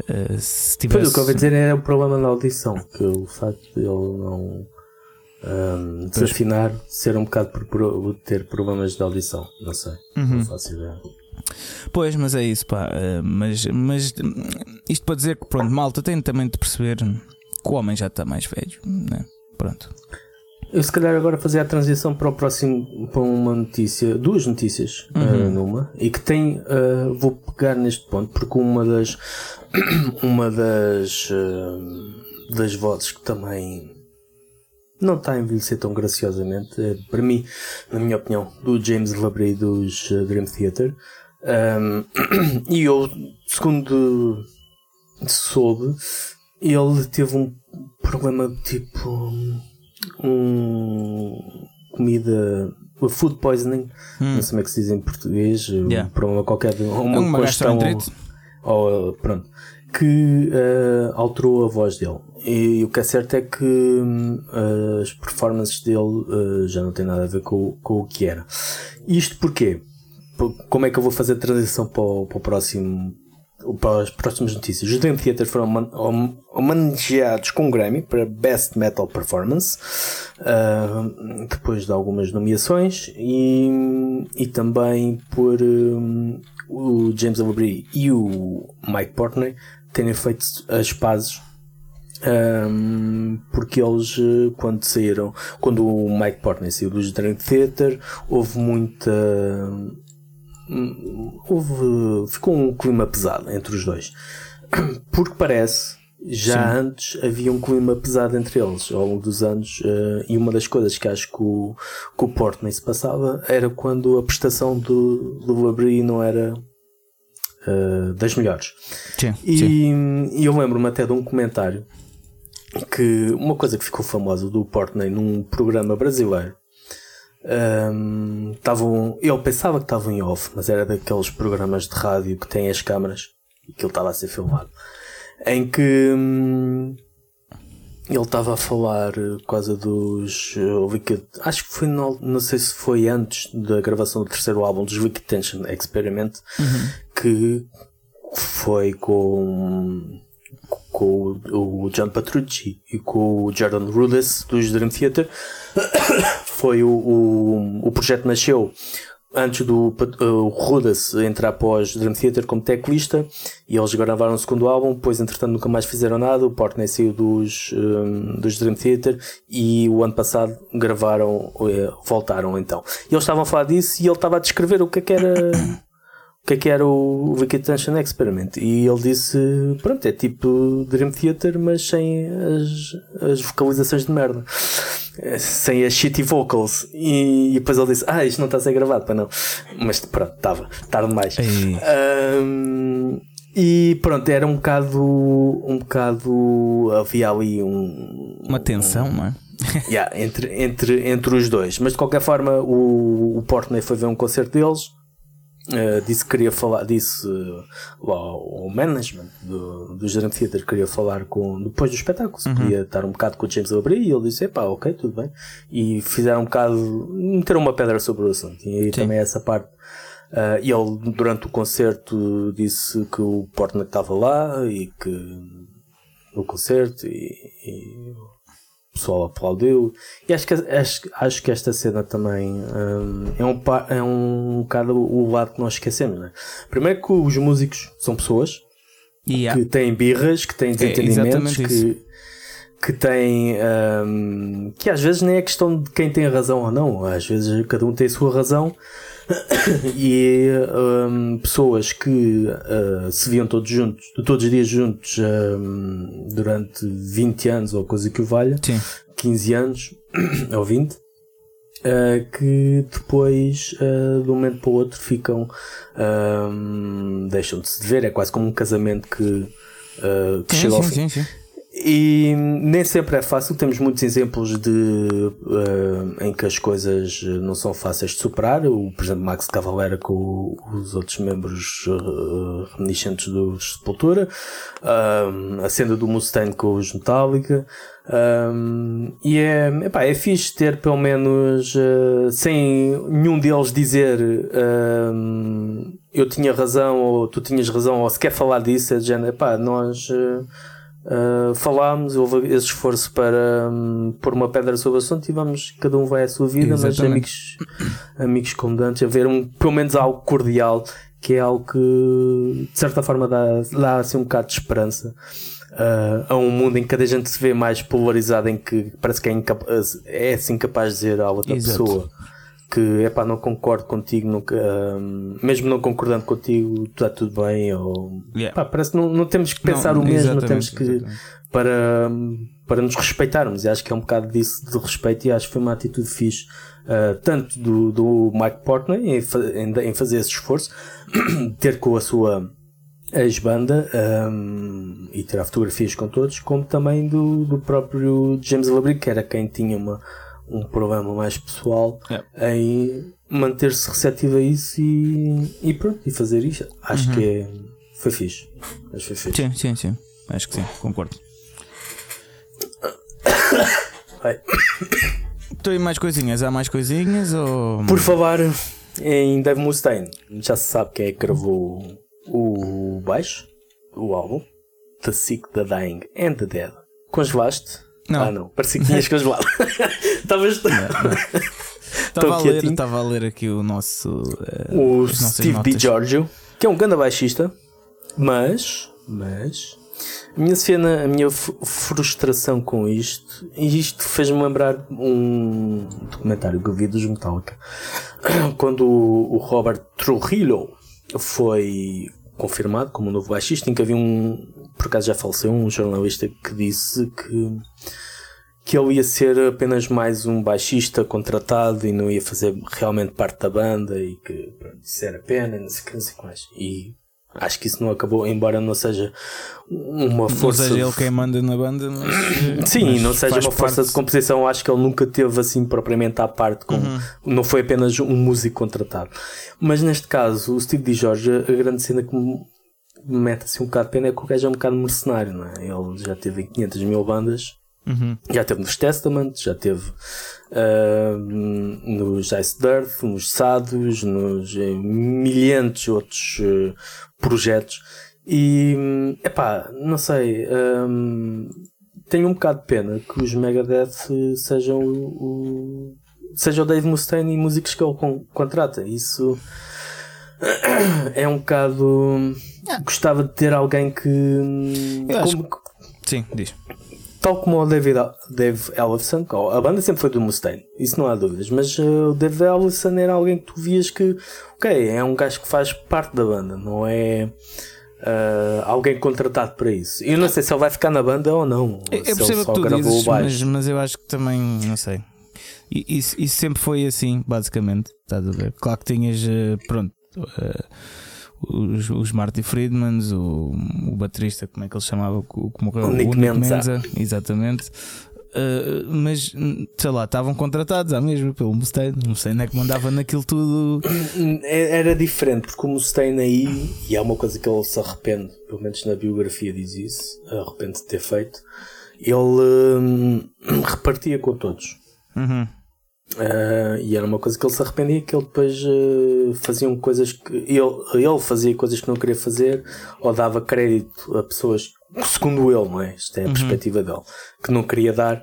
Uh, se tivesse... Pois o que eu ouvi dizer é o problema da audição, que o facto de ele não ahm, desafinar ser um bocado por, por ter problemas de audição. Não sei. Uhum. Não faço ideia. Pois, mas é isso, pá. eh, Mas, mas isto para dizer que, pronto, malta tem também de perceber que o homem já está mais velho, né? Pronto. Eu se calhar agora fazer a transição para o próximo para uma notícia, duas notícias Uhum. ah, numa, e que tem, ah, vou pegar neste ponto, porque uma das uma das ah, das vozes que também não está a envelhecer tão graciosamente, é, para mim, na minha opinião, do James Labrie dos Dream Theater. Ahm, e eu, segundo soube, ele teve um problema tipo um comida food poisoning, não sei como é que se diz em português, um Hum. Yeah. problema qualquer uma, Uma gastroenterite? ou, pronto, que eh, alterou a voz dele. E, o que é certo é que hum, as performances dele eh, já não têm nada a ver com, com o que era. Isto porquê? Como é que eu vou fazer a transição para o, para o próximo para as próximas notícias. Os Dream Theater foram homenageados com um Grammy para Best Metal Performance, ah, depois de algumas nomeações, e, e também por hum, o James Labrie e o Mike Portnoy terem feito as pazes um, porque eles quando saíram quando o Mike Portnoy saiu dos Dream Theater houve muita houve ficou um clima pesado entre os dois porque parece já antes havia um clima pesado entre eles ao longo dos anos eh, e uma das coisas que acho que o, que o Portnoy se passava era quando a prestação do, do Labrie não era eh, das melhores Sim, sim. e, e eu lembro-me até de um comentário que uma coisa que ficou famosa do Portnoy num programa brasileiro. Estavam, ele pensava que estava em off, mas era daqueles programas de rádio que têm as câmaras e que ele estava a ser filmado. Em que hum, ele estava a falar eh, por causa dos. eh, Wicked, acho que foi, no- não sei se foi antes da gravação do terceiro álbum dos Wicked Tension Experiment, que foi com com o, o John Petrucci e com o Jordan Rudess dos Dream Theater foi o, o, o projeto nasceu antes do o Rudess entrar os Dream Theater como teclista e eles gravaram o segundo álbum depois entretanto nunca mais fizeram nada. O Portnoy saiu dos, hum, dos Dream Theater e o ano passado gravaram eh, voltaram então. E eles estavam a falar disso e ele estava a descrever o que é que era o que é que era o Wicked Tension Experiment. E ele disse pronto é tipo Dream Theater mas sem as, as vocalizações de merda. eh, sem as shitty vocals. E, e depois ele disse: Ah, isto não está a ser gravado, para não. Mas pronto, estava, tarde demais. Ahm, e pronto, era um bocado. Um bocado. Havia ali um. Uma tensão, não é? Yeah, entre, entre, entre os dois. Mas de qualquer forma, o, o Portnoy foi ver um concerto deles. Eh, disse que queria falar, disse uh, ao, ao management do, do gerente theater que queria falar com depois do espetáculo, se podia estar um bocado com o James Labrie e ele disse: Epá, ok, tudo bem. E fizeram um bocado, meteram uma pedra sobre o assunto. E aí também essa parte. Uh, e ele, durante o concerto, disse que o Portnoy estava lá e que no concerto e, e pessoal aplaudiu. E acho que, acho, acho que esta cena também hum, é, um, é um bocado o lado que nós esquecemos. Né? Primeiro que os músicos são pessoas há- que têm birras, que têm desentendimentos, exatamente que, que têm. hum, que às vezes nem é questão de quem tem razão ou não, às vezes cada um tem a sua razão. e hum, pessoas que uh, se viam todos juntos, todos os dias juntos hum, durante 20 anos ou coisa que o valha, Sim. 15 anos ou 20, uh, que depois uh, de um momento para o outro ficam um, deixam de se ver, é quase como um casamento que, que Sim, chega ao sim, fim. sim, sim. E nem sempre é fácil, temos muitos exemplos de eh, em que as coisas não são fáceis de superar. O, por exemplo, Max Cavalera com os outros membros eh, reminiscentes dos Sepultura, um, a cena do Mustaine com os Metallica. E é, epá, é fixe ter pelo menos eh, sem nenhum deles dizer um, eu tinha razão ou tu tinhas razão ou se quer falar disso, é de género, epá, nós eh, Uh, falámos, houve esse esforço para hum, pôr uma pedra sobre o assunto e vamos, cada um vai à sua vida, mas Exatamente. amigos, amigos como dantes, haver um, pelo menos algo cordial, que é algo que de certa forma dá, dá assim um bocado de esperança uh, a um mundo em que cada gente se vê mais polarizado, em que parece que é, incapaz, é assim capaz de dizer à outra Exato. pessoa que é pá, não concordo contigo, nunca, hum, mesmo não concordando contigo, está tudo bem, ou Yeah. Pá, parece que não, não temos que pensar Não, o mesmo, temos que exatamente. para, para nos respeitarmos. E acho que é um bocado disso de respeito e acho que foi uma atitude fixe, uh, tanto do, do Mike Portnoy em, em, em fazer esse esforço, ter com a sua ex-banda um, e tirar fotografias com todos, como também do, do próprio James Labrie, que era quem tinha uma, um problema mais pessoal Yeah. em manter-se receptivo a isso e, e pronto, e fazer isto. Acho que é, foi fixe. Acho que foi fixe. Sim, sim, sim. Acho que sim, concordo. Vai. Então, mais coisinhas? Há mais coisinhas ou. Por falar em Dave Mustaine, já se sabe quem é que gravou o baixo, o álbum, The Sick, The Dying and The Dead. Congelaste? Não. Ah, não. Parecia que tinhas congelado. Estavas. Estava a, ler, estava a ler aqui o nosso. eh, o Steve notas. DiGiorgio, que é um grande baixista, mas, mas, a minha cena, a minha frustração com isto, e isto fez-me lembrar um documentário que eu vi dos Metallica, quando o o Robert Trujillo foi confirmado como novo baixista, em que havia um, por acaso já faleceu, um jornalista que disse que que ele ia ser apenas mais um baixista contratado e não ia fazer realmente parte da banda e que pronto, isso era pena, não sei o que, não sei o que mais. E acho que isso não acabou, embora não seja uma Não força. seja ele quem manda na banda, mas. eh, Sim, mas não seja uma força parte- de composição, acho que ele nunca teve assim propriamente à parte, como Uhum. não foi apenas um músico contratado. Mas neste caso, o Steve DiGiorgio, a grande cena que me me mete assim um bocado de pena é que o gajo é um bocado mercenário, não é? Ele já teve em 500 mil bandas, Uhum. já teve nos Testament, já teve ah, nos Ice Dirt, nos Sados, nos eh, milhentos outros eh, projetos. E, epá, não sei, hum, tenho um bocado de pena que os Megadeth sejam o, o, seja o Dave Mustaine e músicos que ele con- contrata. Isso é um bocado. Gostava de ter alguém que. Eu acho como- Sim, diz. Tal como o David, Dave Ellefson, ó, a banda sempre foi do Mustaine, isso não há dúvidas, mas uh, o Dave Ellefson era alguém que tu vias que, ok, é um gajo que faz parte da banda, não é. ah, alguém contratado para isso. Eu não sei se ele vai ficar na banda ou não. Eu, se eu ele percebo que tu gravou dizes, o baixo. mas, mas eu acho que também, não sei. Isso, isso sempre foi assim, basicamente. Estás a ver? Claro que tinhas, eh, pronto, eh, os, os Marty Friedmans, o, o baterista, como é que ele chamava? O que morreu? O Nick Menza. exatamente. Eh, mas sei lá, estavam contratados à mesma pelo Mustaine. O Mustaine é que mandava naquilo tudo. Era diferente, porque o Mustaine aí, e é uma coisa que ele se arrepende, pelo menos na biografia diz isso, arrepende de ter feito, ele hum, repartia com todos. Uhum. Ah, e era uma coisa que ele se arrependia que ele depois ah, faziam coisas que ele, ele fazia coisas que não queria fazer ou dava crédito a pessoas segundo ele, não é? Isto é a perspectiva dele, que não queria dar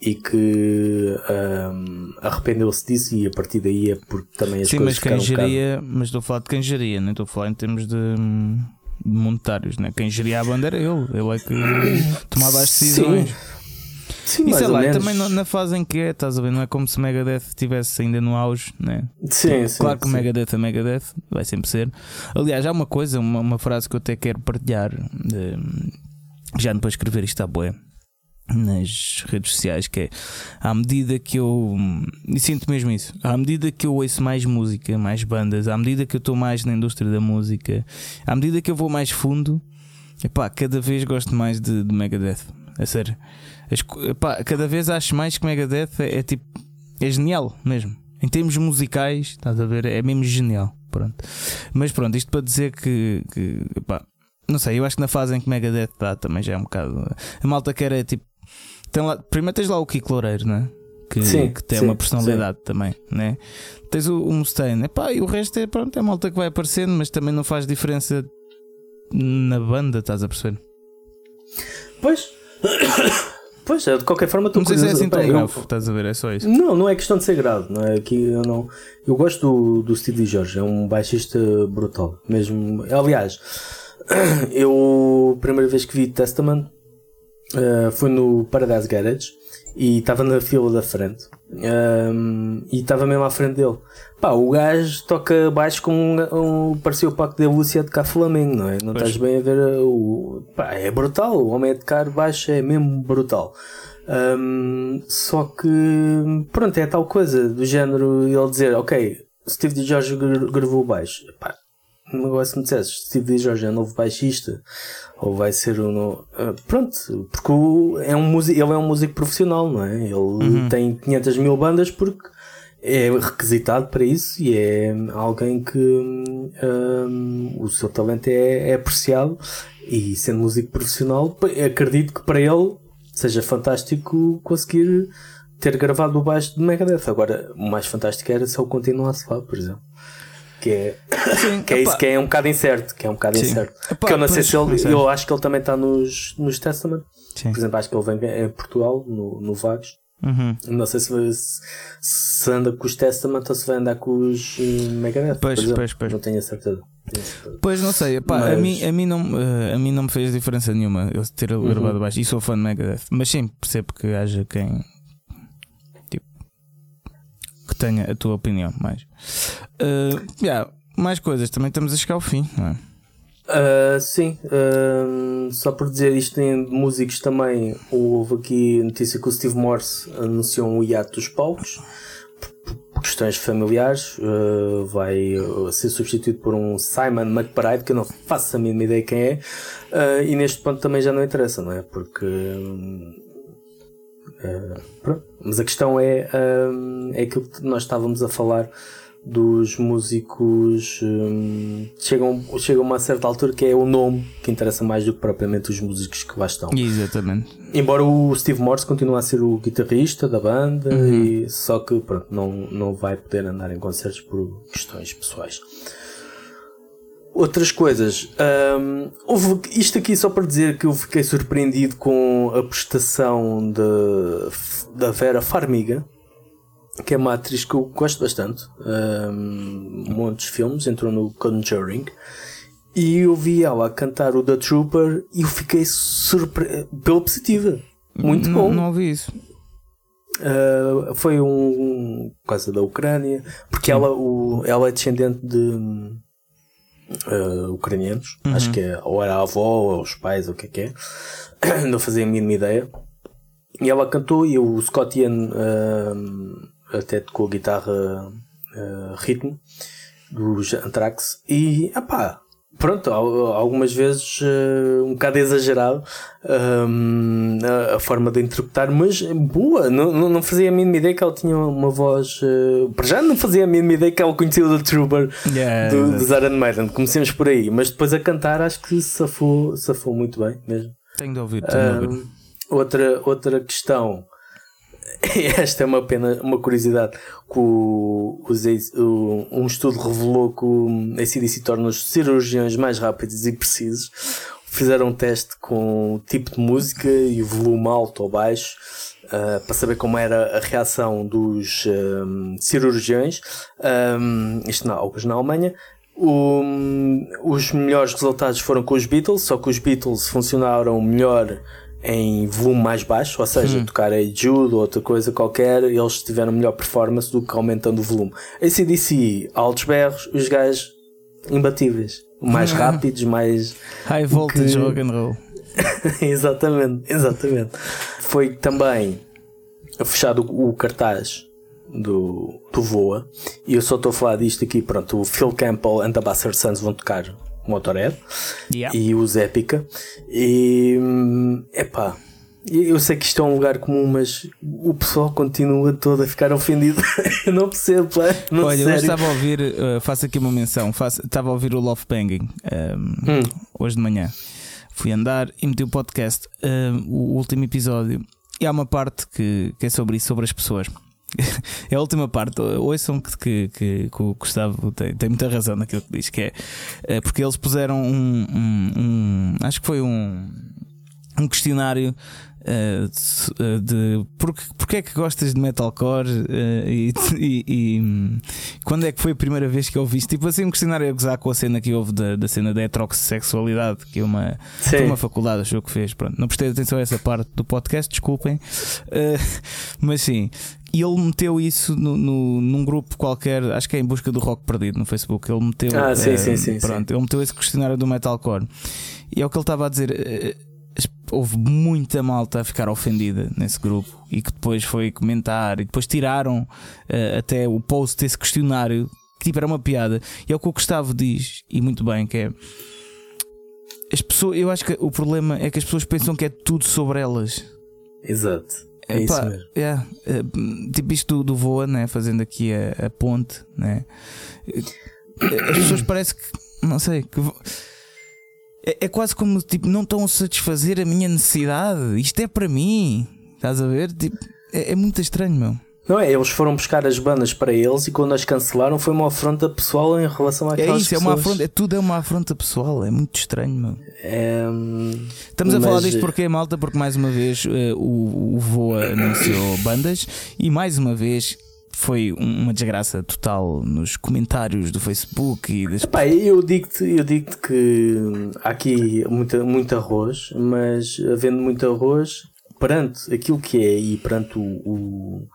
e que ahm, arrependeu-se disso e a partir daí é porque também as Sim, coisas mas quem ficaram um geria, mas estou a falar de quem geria, não estou a falar em termos de, monetários, né? Quem geria a banda era ele, ele é que tomava as decisões. Sim, E mais sei lá, e menos. também na fase em que é, estás a ver, não é como se Megadeth estivesse ainda no auge, né? Sim, sim, claro que sim. Megadeth é Megadeth, vai sempre ser. Aliás, há uma coisa, uma, uma frase que eu até quero partilhar, de, já depois de escrever isto à boé nas redes sociais, que é à medida que eu e sinto mesmo isso, à medida que eu ouço mais música, mais bandas, à medida que eu estou mais na indústria da música, à medida que eu vou mais fundo, epá, cada vez gosto mais de, de Megadeth. A sério. As epá, cada vez acho mais que Megadeth é, é tipo. É genial mesmo. Em termos musicais, estás a ver? É mesmo genial. Pronto. Mas pronto, isto para dizer que. que epá, não sei, eu acho que na fase em que Megadeth está também já é um bocado. A malta que era tipo. Tem lá, primeiro tens lá o Kiko Loureiro, não é? Que, Sim, que tem sim, uma personalidade também, né? Tens o, o Mustaine, epá, e o resto é, pronto, é malta que vai aparecendo, mas também não faz diferença na banda, estás a perceber? Pois, pois, de qualquer forma, estou Não sei se é assim tão grave, estás a ver? É só isso. Não, não é questão de ser grave, não é? Aqui eu não. Eu gosto do, do Steve Jorge, é um baixista brutal. Mesmo. Aliás, eu a primeira vez que vi Testament eh, foi no Paradise Garage e estava na fila da frente. Ehm, e estava mesmo à frente dele. Pá, o gajo toca baixo com um, um parecia o Paco de Lúcia de cá Flamengo, não é? Não Pois. estás bem a ver uh, o. Pá, é brutal, o homem é de tocar baixo é mesmo brutal. Hum, só que, pronto, é tal coisa do género ele dizer, ok, Steve D. George gra- gravou baixo. Pá, agora se me dissesses, Steve D. George é novo baixista, ou vai ser um novo. ah, pronto, porque o- é um músico, ele é um músico profissional, não é? Ele tem 500 mil bandas porque é requisitado para isso e é alguém que hum, o seu talento é, é apreciado e sendo músico profissional, acredito que para ele seja fantástico conseguir ter gravado o baixo de Megadeth. Agora, o mais fantástico era se ele continuasse lá, por exemplo. Que é, Sim, que é isso que é um bocado incerto. Que é um bocado Sim. incerto. Epá, Porque eu não sei se ele. sei. Eu acho que ele também está nos, nos Testament. Sim. Por exemplo, acho que ele vem em Portugal, no, no Vagos. Uhum. Não sei se, se, se anda com os Testament ou se vai andar com os eh, Megadeth. Pois, pois, pois. Não tenho a certeza. Tenho a certeza. Pois não sei, epá, a, Mas- mim, a, mim não, eh, a mim não me fez diferença nenhuma eu ter Uhum. gravado baixo e sou fã de Megadeth, mas sim, percebo que haja quem que tenha a tua opinião mais. Eh, yeah, mais coisas, também estamos a chegar ao fim, não é? Ah, sim, ah, só por dizer isto em músicos também, houve aqui notícia que o Steve Morse anunciou um hiato dos palcos por- questões familiares, ah, vai ser substituído por um Simon McBride, que eu não faço a mínima ideia quem é, e neste ponto também já não interessa, não é? Porque pronto. Mas a questão é, hum, é aquilo que nós estávamos a falar dos músicos hum, chegam, chegam a uma certa altura que é o nome que interessa mais do que propriamente os músicos que lá estão. Exatamente. Embora o Steve Morse continue a ser o guitarrista da banda, Uhum. e, só que pronto, não, não vai poder andar em concertos por questões pessoais. Outras coisas, hum, houve isto aqui só para dizer que eu fiquei surpreendido com a prestação de, da Vera Farmiga, que é uma atriz que eu gosto bastante, hum, muitos filmes, entrou no Conjuring, e eu vi ela a cantar o The Trooper e eu fiquei surpreendido pela positiva. Muito Não- bom. Não ouvi isso. Uh, foi um por causa da Ucrânia, porque ela, o, ela é descendente de eh, ucranianos. Acho que é, ou era a avó ou os pais, ou o que é que é. Não fazia a mínima ideia. E ela cantou e o Scott Ian eh, até tocou a guitarra eh, ritmo dos Anthrax e pá, pronto, al- algumas vezes eh, um bocado exagerado hum, a, a forma de interpretar, mas boa, não, não, não fazia a mínima ideia que ela tinha uma voz. eh, para já não fazia a mínima ideia que ela conhecia o The Trooper Yeah, do, exato. dos Iron Maiden. Comecemos por aí, mas depois a cantar acho que safou, safou muito bem mesmo. Tenho de ouvir, tenho de ouvir. Hum, outra, outra questão, esta é uma pena, uma curiosidade, que o, um estudo revelou que o ACDC torna os cirurgiões mais rápidos e precisos. Fizeram um teste com o tipo de música e o volume alto ou baixo. ah, para saber como era a reação dos hum, cirurgiões, Hum, isto na, alguns na Alemanha, o- os melhores resultados foram com os Beatles, só que os Beatles funcionaram melhor em volume mais baixo, ou seja, tocar a Jude ou outra coisa qualquer, eles tiveram melhor performance do que aumentando o volume. ACDC, altos berros, os gajos imbatíveis, mais rápidos, mais. High voltage que- rock and roll. exatamente, exatamente. Foi também fechado o cartaz do, do Voa, e eu só estou a falar disto aqui, pronto, o Phil Campbell and the Bastard Sons vão tocar Motorhead Yeah. e os Épica. E hum, epá, eu sei que isto é um lugar comum, mas o pessoal continua todo a ficar ofendido. eu não percebo, pá, não Olha, hoje sério. estava a ouvir, uh, faço aqui uma menção, faço- estava a ouvir o Love Banging um, Hum. hoje de manhã. Fui andar e meti o podcast, um, o último episódio, e há uma parte que, que é sobre isso, sobre as pessoas. É a última parte, ouçam que, que, que, que o Gustavo tem, tem muita razão naquilo que diz, que é eh, porque eles puseram um, um- um- acho que foi um, um questionário eh, de, porque, porque é que gostas de metalcore eh, e, e- e, quando é que foi a primeira vez que ouviste? Tipo assim, um questionário a gozar com a cena que houve da, da cena da heterossexualidade, que é uma, uma faculdade, achou que fez. Pronto, não prestei atenção a essa parte do podcast, desculpem, Eh, mas sim. E ele meteu isso no, no- num grupo qualquer, acho que é em busca do rock perdido no Facebook. Ele meteu, Ah, sim, eh, sim, sim, pronto, ele meteu esse questionário do metalcore. E é o que ele estava a dizer. eh, Houve muita malta a ficar ofendida nesse grupo e que depois foi comentar e depois tiraram eh, até o post desse questionário que tipo era uma piada. E é o que o Gustavo diz, e muito bem, que é as pessoas, eu acho que o problema é que as pessoas pensam que é tudo sobre elas. Exato. É Epá, isso mesmo. é, é, tipo isto do, do Voa, né? fazendo aqui a, a ponte, né? as pessoas parece que não sei que é, é quase como tipo, não estão a satisfazer a minha necessidade. Isto é para mim, estás a ver? Tipo, é, é muito estranho, meu. Não é? Eles foram buscar as bandas para eles e quando as cancelaram foi uma afronta pessoal em relação É àquelas isso, é pessoas. uma afronta, é, tudo é uma afronta pessoal, é muito estranho, meu. É, hum, Estamos a Mas, falar disto eh, porque, malta, porque mais uma vez eh, o, o Voa anunciou bandas e mais uma vez foi um- uma desgraça total nos comentários do Facebook e das. Pá, eu digo-te eu digo que há aqui muita, muito arroz, mas havendo muito arroz, perante aquilo que é e perante o, o,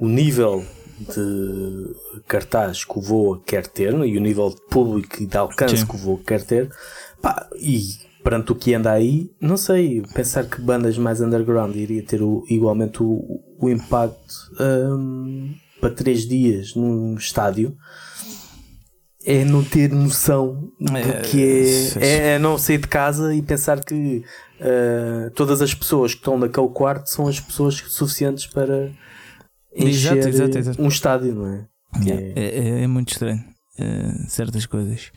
o nível de cartaz que o Voa quer ter e o nível de público e de alcance Sim. que o Voa quer ter, pá, e perante o que anda aí, não sei, pensar que bandas mais underground iria ter o- igualmente o, o impacto hum, para três dias num estádio é não ter noção do É, que é, é, é não sair de casa e pensar que uh, todas as pessoas que estão naquele quarto são as pessoas suficientes para encher Exato, exato, exato. um estádio, não é? Yeah, É. É, é- é muito estranho. eh, certas coisas.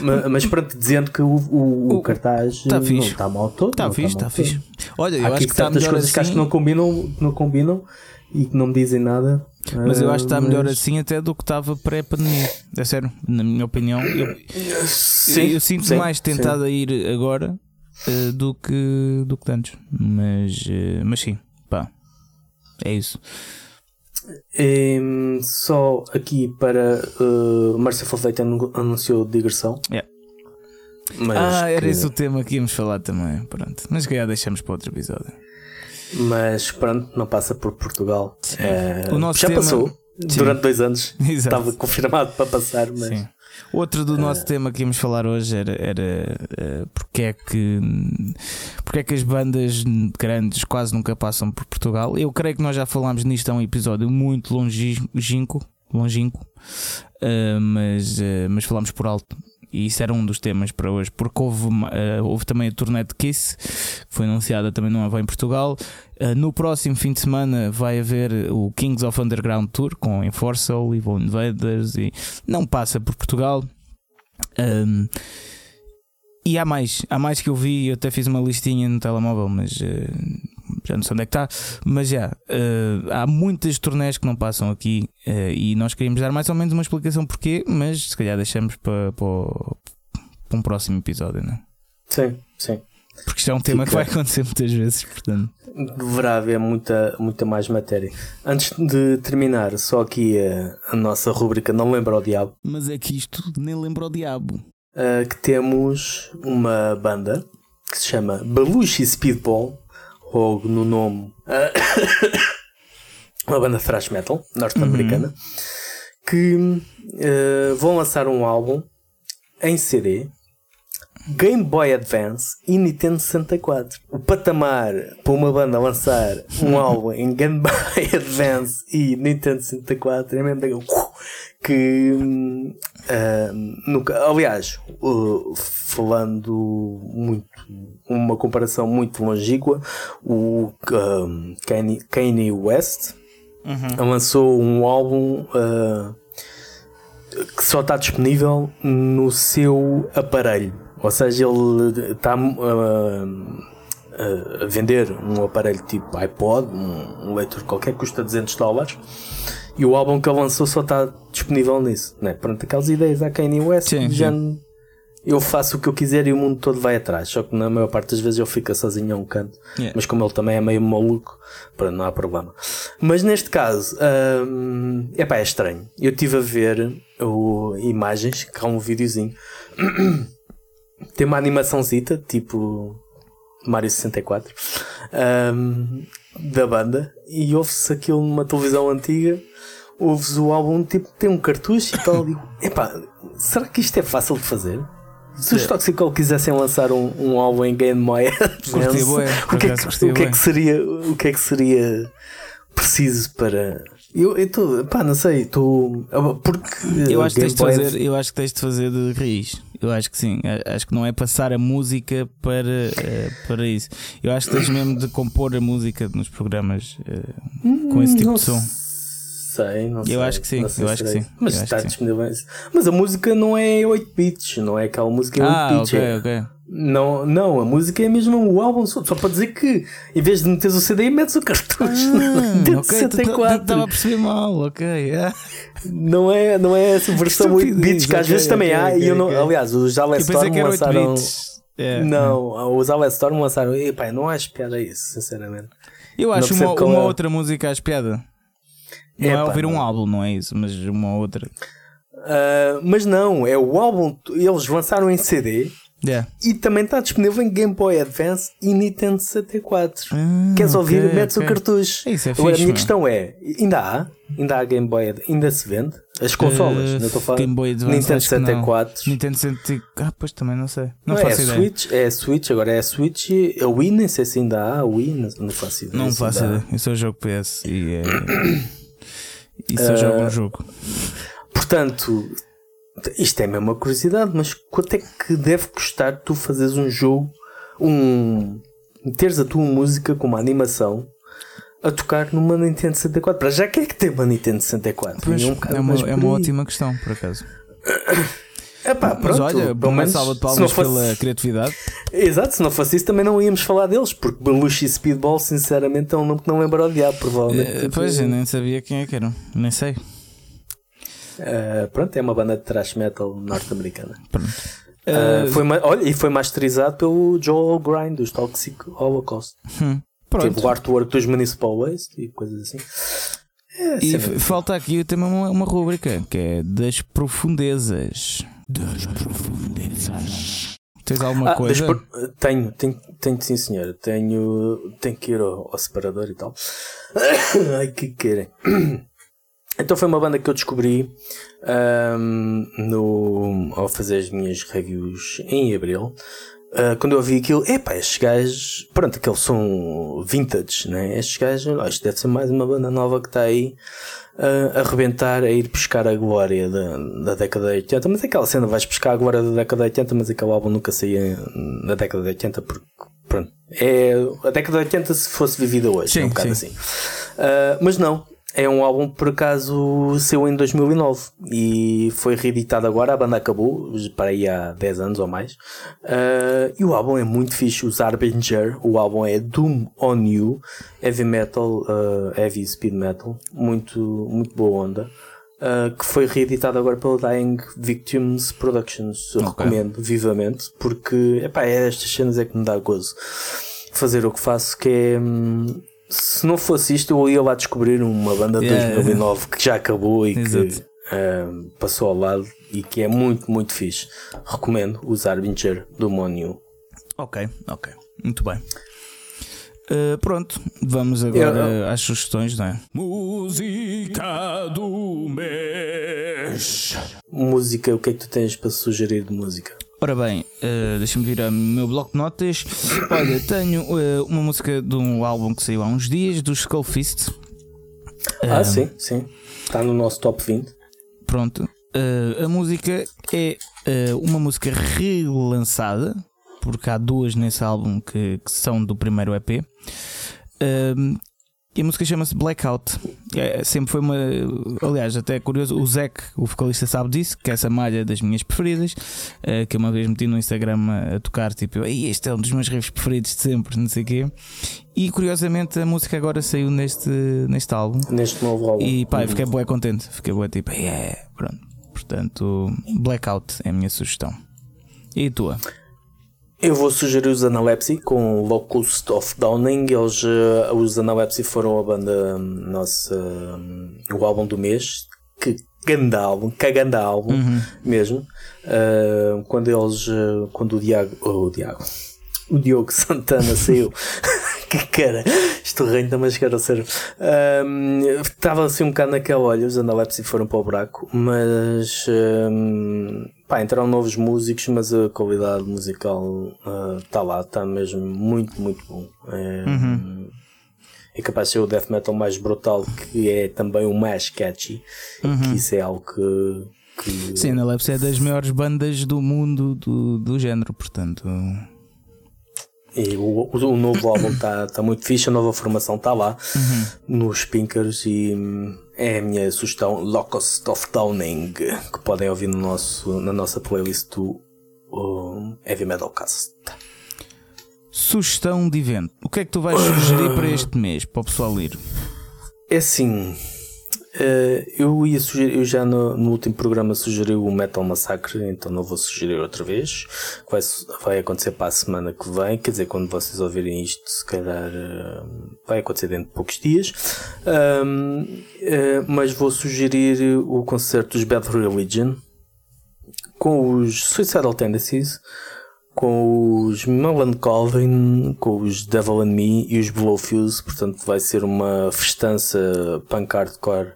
Ma- Mas pronto, dizendo que o, o, o cartaz tá não fixe. está mal todo. Está fixe, está todo. fixe. Olha, eu Há acho que está certas melhor coisas que acho assim. que não combinam, não combinam e que não me dizem nada. Mas eu acho que está melhor mas- assim até do que estava pré-pandemia. É sério, na minha opinião. Eu, Sim, eu sinto sim, mais sim. tentado a ir agora eh, do, que, do que antes. Mas, eh, mas sim, pá. É isso. Em, só aqui para uh, Merciful Fate anu- anunciou digressão. Yeah. Mas, ah, era que- esse o tema que íamos falar também. Pronto. Mas que já deixamos para outro episódio. mas pronto, não passa por Portugal. Eh, O nosso já tema- passou Sim. durante dois anos. Exato. Estava confirmado para passar, mas Sim. Outro do nosso tema que íamos falar hoje era, era eh, porque, é que, porque é que as bandas grandes quase nunca passam por Portugal. Eu creio que nós já falámos nisto, é um episódio muito longínquo, longínquo eh, mas, mas falámos por alto. E isso era um dos temas para hoje, porque houve, eh, houve também a turnê de Kiss, que foi anunciada também não vai em Portugal. Eh, no próximo fim de semana vai haver o Kings of Underground Tour com Enforcel, Evil Invaders e não passa por Portugal. Um, e há mais, há mais que eu vi, eu até fiz uma listinha no telemóvel, mas uh, já não sei onde é que está. Mas já, uh, há muitas turnés que não passam aqui uh, e nós queríamos dar mais ou menos uma explicação porquê, mas se calhar deixamos para, para, um próximo episódio, não é? Sim, sim. Porque isto é um tema que Fica. vai acontecer muitas vezes, portanto. Deverá haver muita, muita mais matéria. Antes de terminar, só aqui a, a nossa rubrica Não Lembra o Diabo, Mas é que isto nem lembra o diabo. uh, que temos uma banda que se chama Belushi Speedball, no nome. uh, uma banda thrash metal norte-americana, que uh, vão lançar um álbum em CD. Game Boy Advance e Nintendo 64. O patamar para uma banda lançar um álbum em Game Boy Advance e Nintendo 64 é mesmo daquele que ah, nunca, aliás, uh, falando muito, uma comparação muito longínqua, o um, Kanye, Kanye West lançou um álbum uh, que só está disponível no seu aparelho. Ou seja, ele está uh, a vender um aparelho tipo iPod, um, um leitor qualquer, que custa 200 dólares. E o álbum que ele lançou só está disponível nisso. Né? Pronto, aquelas ideias à Kanye West, Sim, de sim. eu faço o que eu quiser e o mundo todo vai atrás. Só que na maior parte das vezes ele fica sozinho a um canto. Yeah. Mas como ele também é meio maluco, pronto, não há problema. Mas neste caso, hum, epá, é estranho. Eu estive a ver o, imagens, que há um videozinho. Tem uma animaçãozita, tipo Mario 64, hum, da banda, e ouve-se aquilo numa televisão antiga. Ouves o álbum, tipo, tem um cartucho e tal. Digo, epá, será que isto é fácil de fazer? Se os Toxicol quisessem lançar um, um álbum em Game bué, por o que, é que, o que é que seria o que é que seria preciso para eu estou pá não sei estou porque Eu acho, que tens de fazer, eu acho que tens de fazer de raiz. Eu acho que sim. Acho que não é passar a música para, eh, para isso. Eu acho que tens mesmo de compor a música nos programas eh, com esse tipo Não de som. sei não sei acho que sim, sei eu acho que sim, mas eu está disponível mas a música não é 8 bits não é aquela música em 8 Ah, bits ok, é- ok. Não não a música é mesmo o álbum só, só para dizer que em vez de meteres o CD metes o cartucho Ah, Nintendo ok, 64 estava a perceber mal, ok. ah. Não é, não é essa versão 8 estupidez, bits que às ok, vezes também ok, há. e eu não, aliás, os Alex pensei Storm que era 8 lançaram. É. Não, os Alex Storm lançaram. Epá, não acho piada isso, sinceramente. Eu acho uma, uma é. outra música às piada. Não é Epá, ouvir um não. álbum, não é isso, mas uma outra. Ah, mas não, é o álbum. Eles lançaram em CD Yeah. e também está disponível em Game Boy Advance e Nintendo 64. Ah, Queres ouvir? ok, Metes ok. o cartucho. Isso é Agora, fixe, a minha meu. questão é: ainda há? Ainda há Game Boy? Ainda se vende? As consolas? Eh, não estou a falar. Game Boy Advance, Nintendo acho que não. 64. Nintendo 64. Ah, pois também não sei. Não, Não, é faço a ideia. Switch, é Switch, agora é a Switch e a Wii, nem sei se ainda há a Wii, não, não faço ideia. Não faço ideia. Eu só jogo PS e é. E só Eh, jogo um jogo. Portanto, isto é mesmo uma curiosidade, mas quanto é que deve custar tu fazeres um jogo, um. teres a tua música com uma animação a tocar numa Nintendo 64? Para já, quem é que tem uma Nintendo 64? Pois, E um é uma, é uma ótima questão, por acaso. Epá, Mas pronto, olha, pelo menos, salva se não fosse- pela criatividade. Exato, se não fosse isso também não íamos falar deles, porque Belushi Speedball, sinceramente, é um nome que não lembra o diabo, provavelmente. Eh, pois, eu nem sabia quem é que eram. Nem sei. Uh, pronto, é uma banda de thrash metal norte-americana. Uh, Eh, foi olha, e foi masterizado pelo Joel Grind dos Toxic Holocaust. hum, Teve o artwork dos Municipal Waste e coisas assim. É, E falta aqui também uma, uma rúbrica que é das profundezas. Das profundezas. Tens alguma Ah, coisa? por- tenho, tenho, tenho sim senhor. Tenho, tenho que ir ao, ao separador e tal. Ai, que querem. Então foi uma banda que eu descobri ahm, no, ao fazer as minhas reviews em abril. Ah, quando eu ouvi aquilo, epá, estes gajos, pronto, aqueles são vintage, né? Estes gajos, ó, isto deve ser mais uma banda nova que está aí ah, a arrebentar, a ir buscar a glória da, da década de 80. Mas aquela cena, vais buscar a glória da década de 80, mas aquele álbum nunca saía na década de 80, porque, pronto, é a década de 80 se fosse vivida hoje, Sim, é um bocado sim. assim. Ah, mas não, é um álbum por acaso saiu em 2009 e foi reeditado agora. A banda acabou para aí há 10 anos ou mais. Ah, e o álbum é muito fixe. Os Harbinger, o álbum é Doom on You, heavy metal, ah, heavy speed metal, muito, muito boa onda. ah, que foi reeditado agora pela Dying Victims Productions. Eu Ok. recomendo vivamente porque epá, é estas cenas é que me dá gozo fazer o que faço, que é. hum, Se não fosse isto, eu ia lá descobrir uma banda de Yeah. 2009 que já acabou e Exato. que hum, passou ao lado e que é muito, muito fixe. Recomendo os Harbinger do Monio. Ok, ok. Muito bem. Uh, pronto, vamos agora Eu- às sugestões, não é? Música do mês. Música, o que é que tu tens para sugerir de música? Ora bem, uh, deixa-me vir ao meu bloco de notas. Olha, tenho uh, uma música de um álbum que saiu há uns dias, do Skullfist. Ah, Um, sim, sim. Está no nosso top 20. Pronto. A música é uma música relançada, porque há duas nesse álbum que, que são do primeiro EP. E a música chama-se Blackout. É, sempre foi uma. Aliás, até é curioso, o Zek, o vocalista, sabe disso, que essa malha é das minhas preferidas. uh, que uma vez meti no Instagram a, a tocar, tipo, "Ei, este é um dos meus riffs preferidos de sempre, não sei o quê. E curiosamente a música agora saiu neste, neste álbum. Neste novo álbum. E pá, eu fiquei bué contente. Fiquei bué tipo, yeah, pronto. Portanto, Blackout é a minha sugestão. E a tua? Eu vou sugerir os Analepsy com Locust of Downing. Eles, eh, os Analepsy foram a banda hum, nossa, hum, o álbum do mês. Que ganda álbum, que ganda álbum mesmo. Eh, quando eles, eh, quando o Diago, oh, o Diago, o Diogo Santana saiu. que cara, isto renta-me a chegar ao cérebro. Hum, Estava assim um bocado naquela olha, os Analepsy foram para o buraco, mas pá, entraram novos músicos, mas a qualidade musical está lá, está mesmo muito, muito bom. É, é capaz de ser o death metal mais brutal, que é também o mais catchy, que isso é algo que. que Sim, a Lepsi é das maiores bandas do mundo do, do género, portanto. E o, o, novo álbum está tá muito fixe, a nova formação está lá nos Pinkers e é a minha sugestão Locust of Downing que podem ouvir no nosso, na nossa playlist do um, Heavy Metal Cast. Sugestão de evento. O que é que tu vais sugerir para este mês, para o pessoal ir? É assim, eh, eu ia sugerir, eu já no, no último programa sugeri o Metal Massacre, então não vou sugerir outra vez. Vai, vai acontecer para a semana que vem, quer dizer, quando vocês ouvirem isto, se calhar eh, vai acontecer dentro de poucos dias. Eh, mas vou sugerir o concerto dos Bad Religion com os Suicidal Tendencies, com os Melancholy, com os Devil and Me e os Blowfuse, portanto vai ser uma festança punk hardcore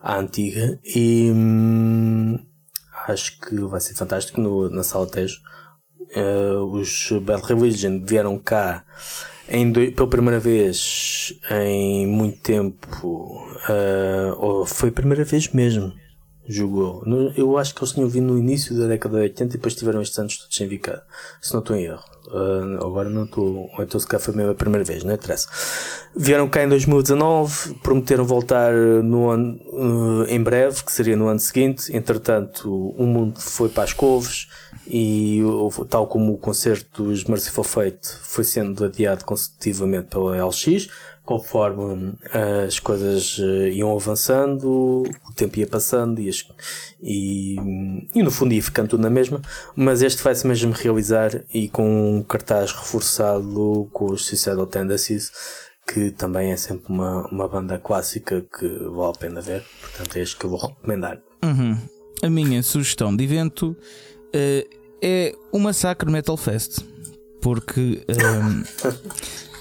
à antiga e hum, acho que vai ser fantástico no- na sala Tejo. Eh, os Bad Religion vieram cá em doi- pela primeira vez em muito tempo, eh, ou foi a primeira vez mesmo, No- Eu acho que eles tinham vindo no início da década de 80 e depois tiveram estes anos todos sem. Se não estou em erro. Ah, agora não estou. Ou então se cá foi mesmo a primeira vez, não interessa. Vieram cá em 2019, prometeram voltar no ano, ah, em breve, que seria no ano seguinte. Entretanto, o mundo foi para as couves e, tal como o concerto dos Merciful Fate foi sendo adiado consecutivamente pela LX, conforme hum, as coisas eh, iam avançando, o tempo ia passando e, as- e, e no fundo ia ficando tudo na mesma, mas este vai-se mesmo realizar e com um cartaz reforçado com os Suicidal Tendencies, que também é sempre uma, uma banda clássica que vale a pena ver, portanto é este que eu vou recomendar. Uhum. A minha sugestão de evento eh, é o Massacre Metal Fest. Porque ehm,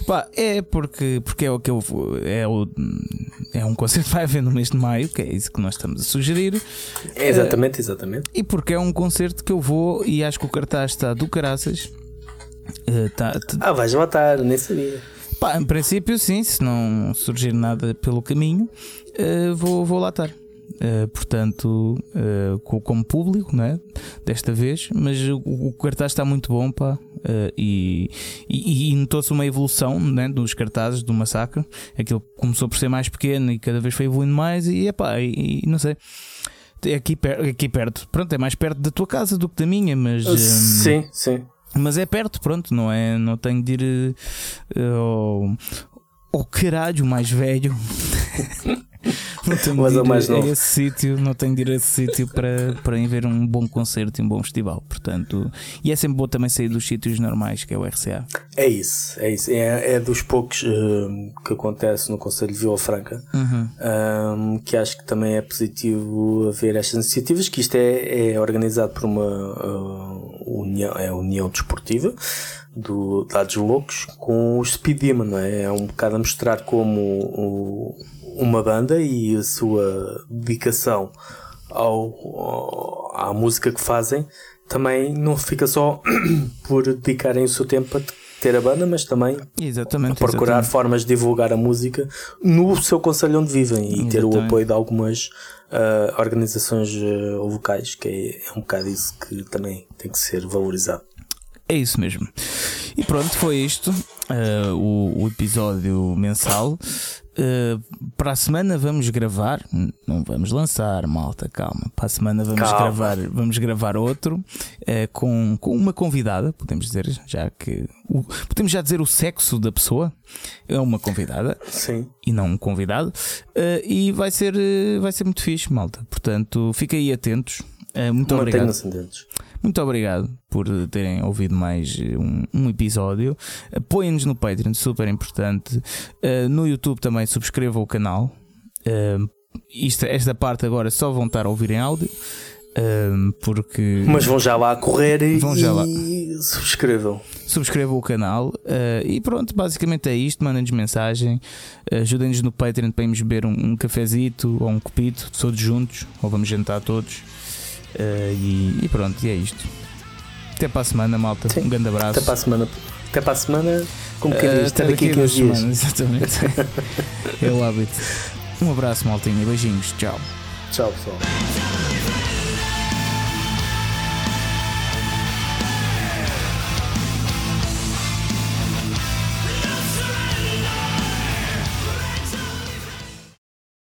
Pá, é porque, porque é o que eu vou. É, o, é um concerto que vai haver no mês de maio, que é isso que nós estamos a sugerir. É, exatamente, exatamente. E porque é um concerto que eu vou e acho que o cartaz está do caraças. Eh, tá- Ah, vais matar, nem sabia. pá, em princípio, sim, se não surgir nada pelo caminho, eh, vou, vou lá estar. Eh, portanto, co- como público, não é? Desta vez, mas o, o cartaz está muito bom, pá, eh, e, e, e notou-se uma evolução né, dos cartazes do massacre. Aquilo começou por ser mais pequeno e cada vez foi evoluindo mais, e epá, e, e não sei. É aqui, per- aqui perto, pronto, é mais perto da tua casa do que da minha, mas. hum, Sim, sim. mas é perto, pronto, não é? Não tenho de ir ao, ao caralho mais velho. não tenho Mas de ao ir mais a novo. esse sítio, não tenho de ir a esse sítio para, para ir ver um bom concerto e um bom festival. Portanto, e é sempre bom também sair dos sítios normais, que é o RCA. É isso, é isso. É, é dos poucos hum, que acontece no Conselho de Vila Franca. hum, que acho que também é positivo haver estas iniciativas, que isto é, é organizado por uma uh, união, é União Desportiva do Dados Loucos com o Speed Demon, não é? É um bocado a mostrar como o- uma banda e a sua dedicação ao, à música que fazem também não fica só por dedicarem o seu tempo a ter a banda, mas também Exatamente. procurar exatamente. formas de divulgar a música no seu conselho onde vivem e ter o Exatamente. apoio de algumas ah, organizações ah, locais, que é, é um bocado isso que também tem que ser valorizado. É isso mesmo. E pronto, foi isto. eh, o, o episódio mensal. Eh, para a semana vamos gravar. Não vamos lançar, malta, calma. Para a semana vamos Calma. gravar, vamos gravar outro eh, com, com uma convidada, podemos dizer, já que o- podemos já dizer o sexo da pessoa. É uma convidada Sim. e não um convidado. Eh, e vai ser, vai ser muito fixe, malta. Portanto, fiquem aí atentos. Muito obrigado. Atentos. Muito obrigado por terem ouvido mais um, um episódio. Apoiem-nos no Patreon, super importante. Uh, no YouTube também subscrevam o canal. Uh, isto- esta parte agora só vão estar a ouvir em áudio. uh, porque Mas vão já lá correr e, Vão já lá. subscrevam. subscrevam o canal. uh, e pronto, basicamente é isto. Mandem-nos mensagem. uh, Ajudem-nos no Patreon para irmos beber um, um cafezito ou um copito, todos juntos, ou vamos jantar todos. Uh, e, e pronto, e é isto. Até para a semana, malta. Sim. Um grande abraço. Até para a semana. Até para a semana, como que diz? Até daqui a 15 duas dias. semanas, exatamente. é o hábito. Um abraço, maltinha. Beijinhos. Tchau. Tchau, pessoal.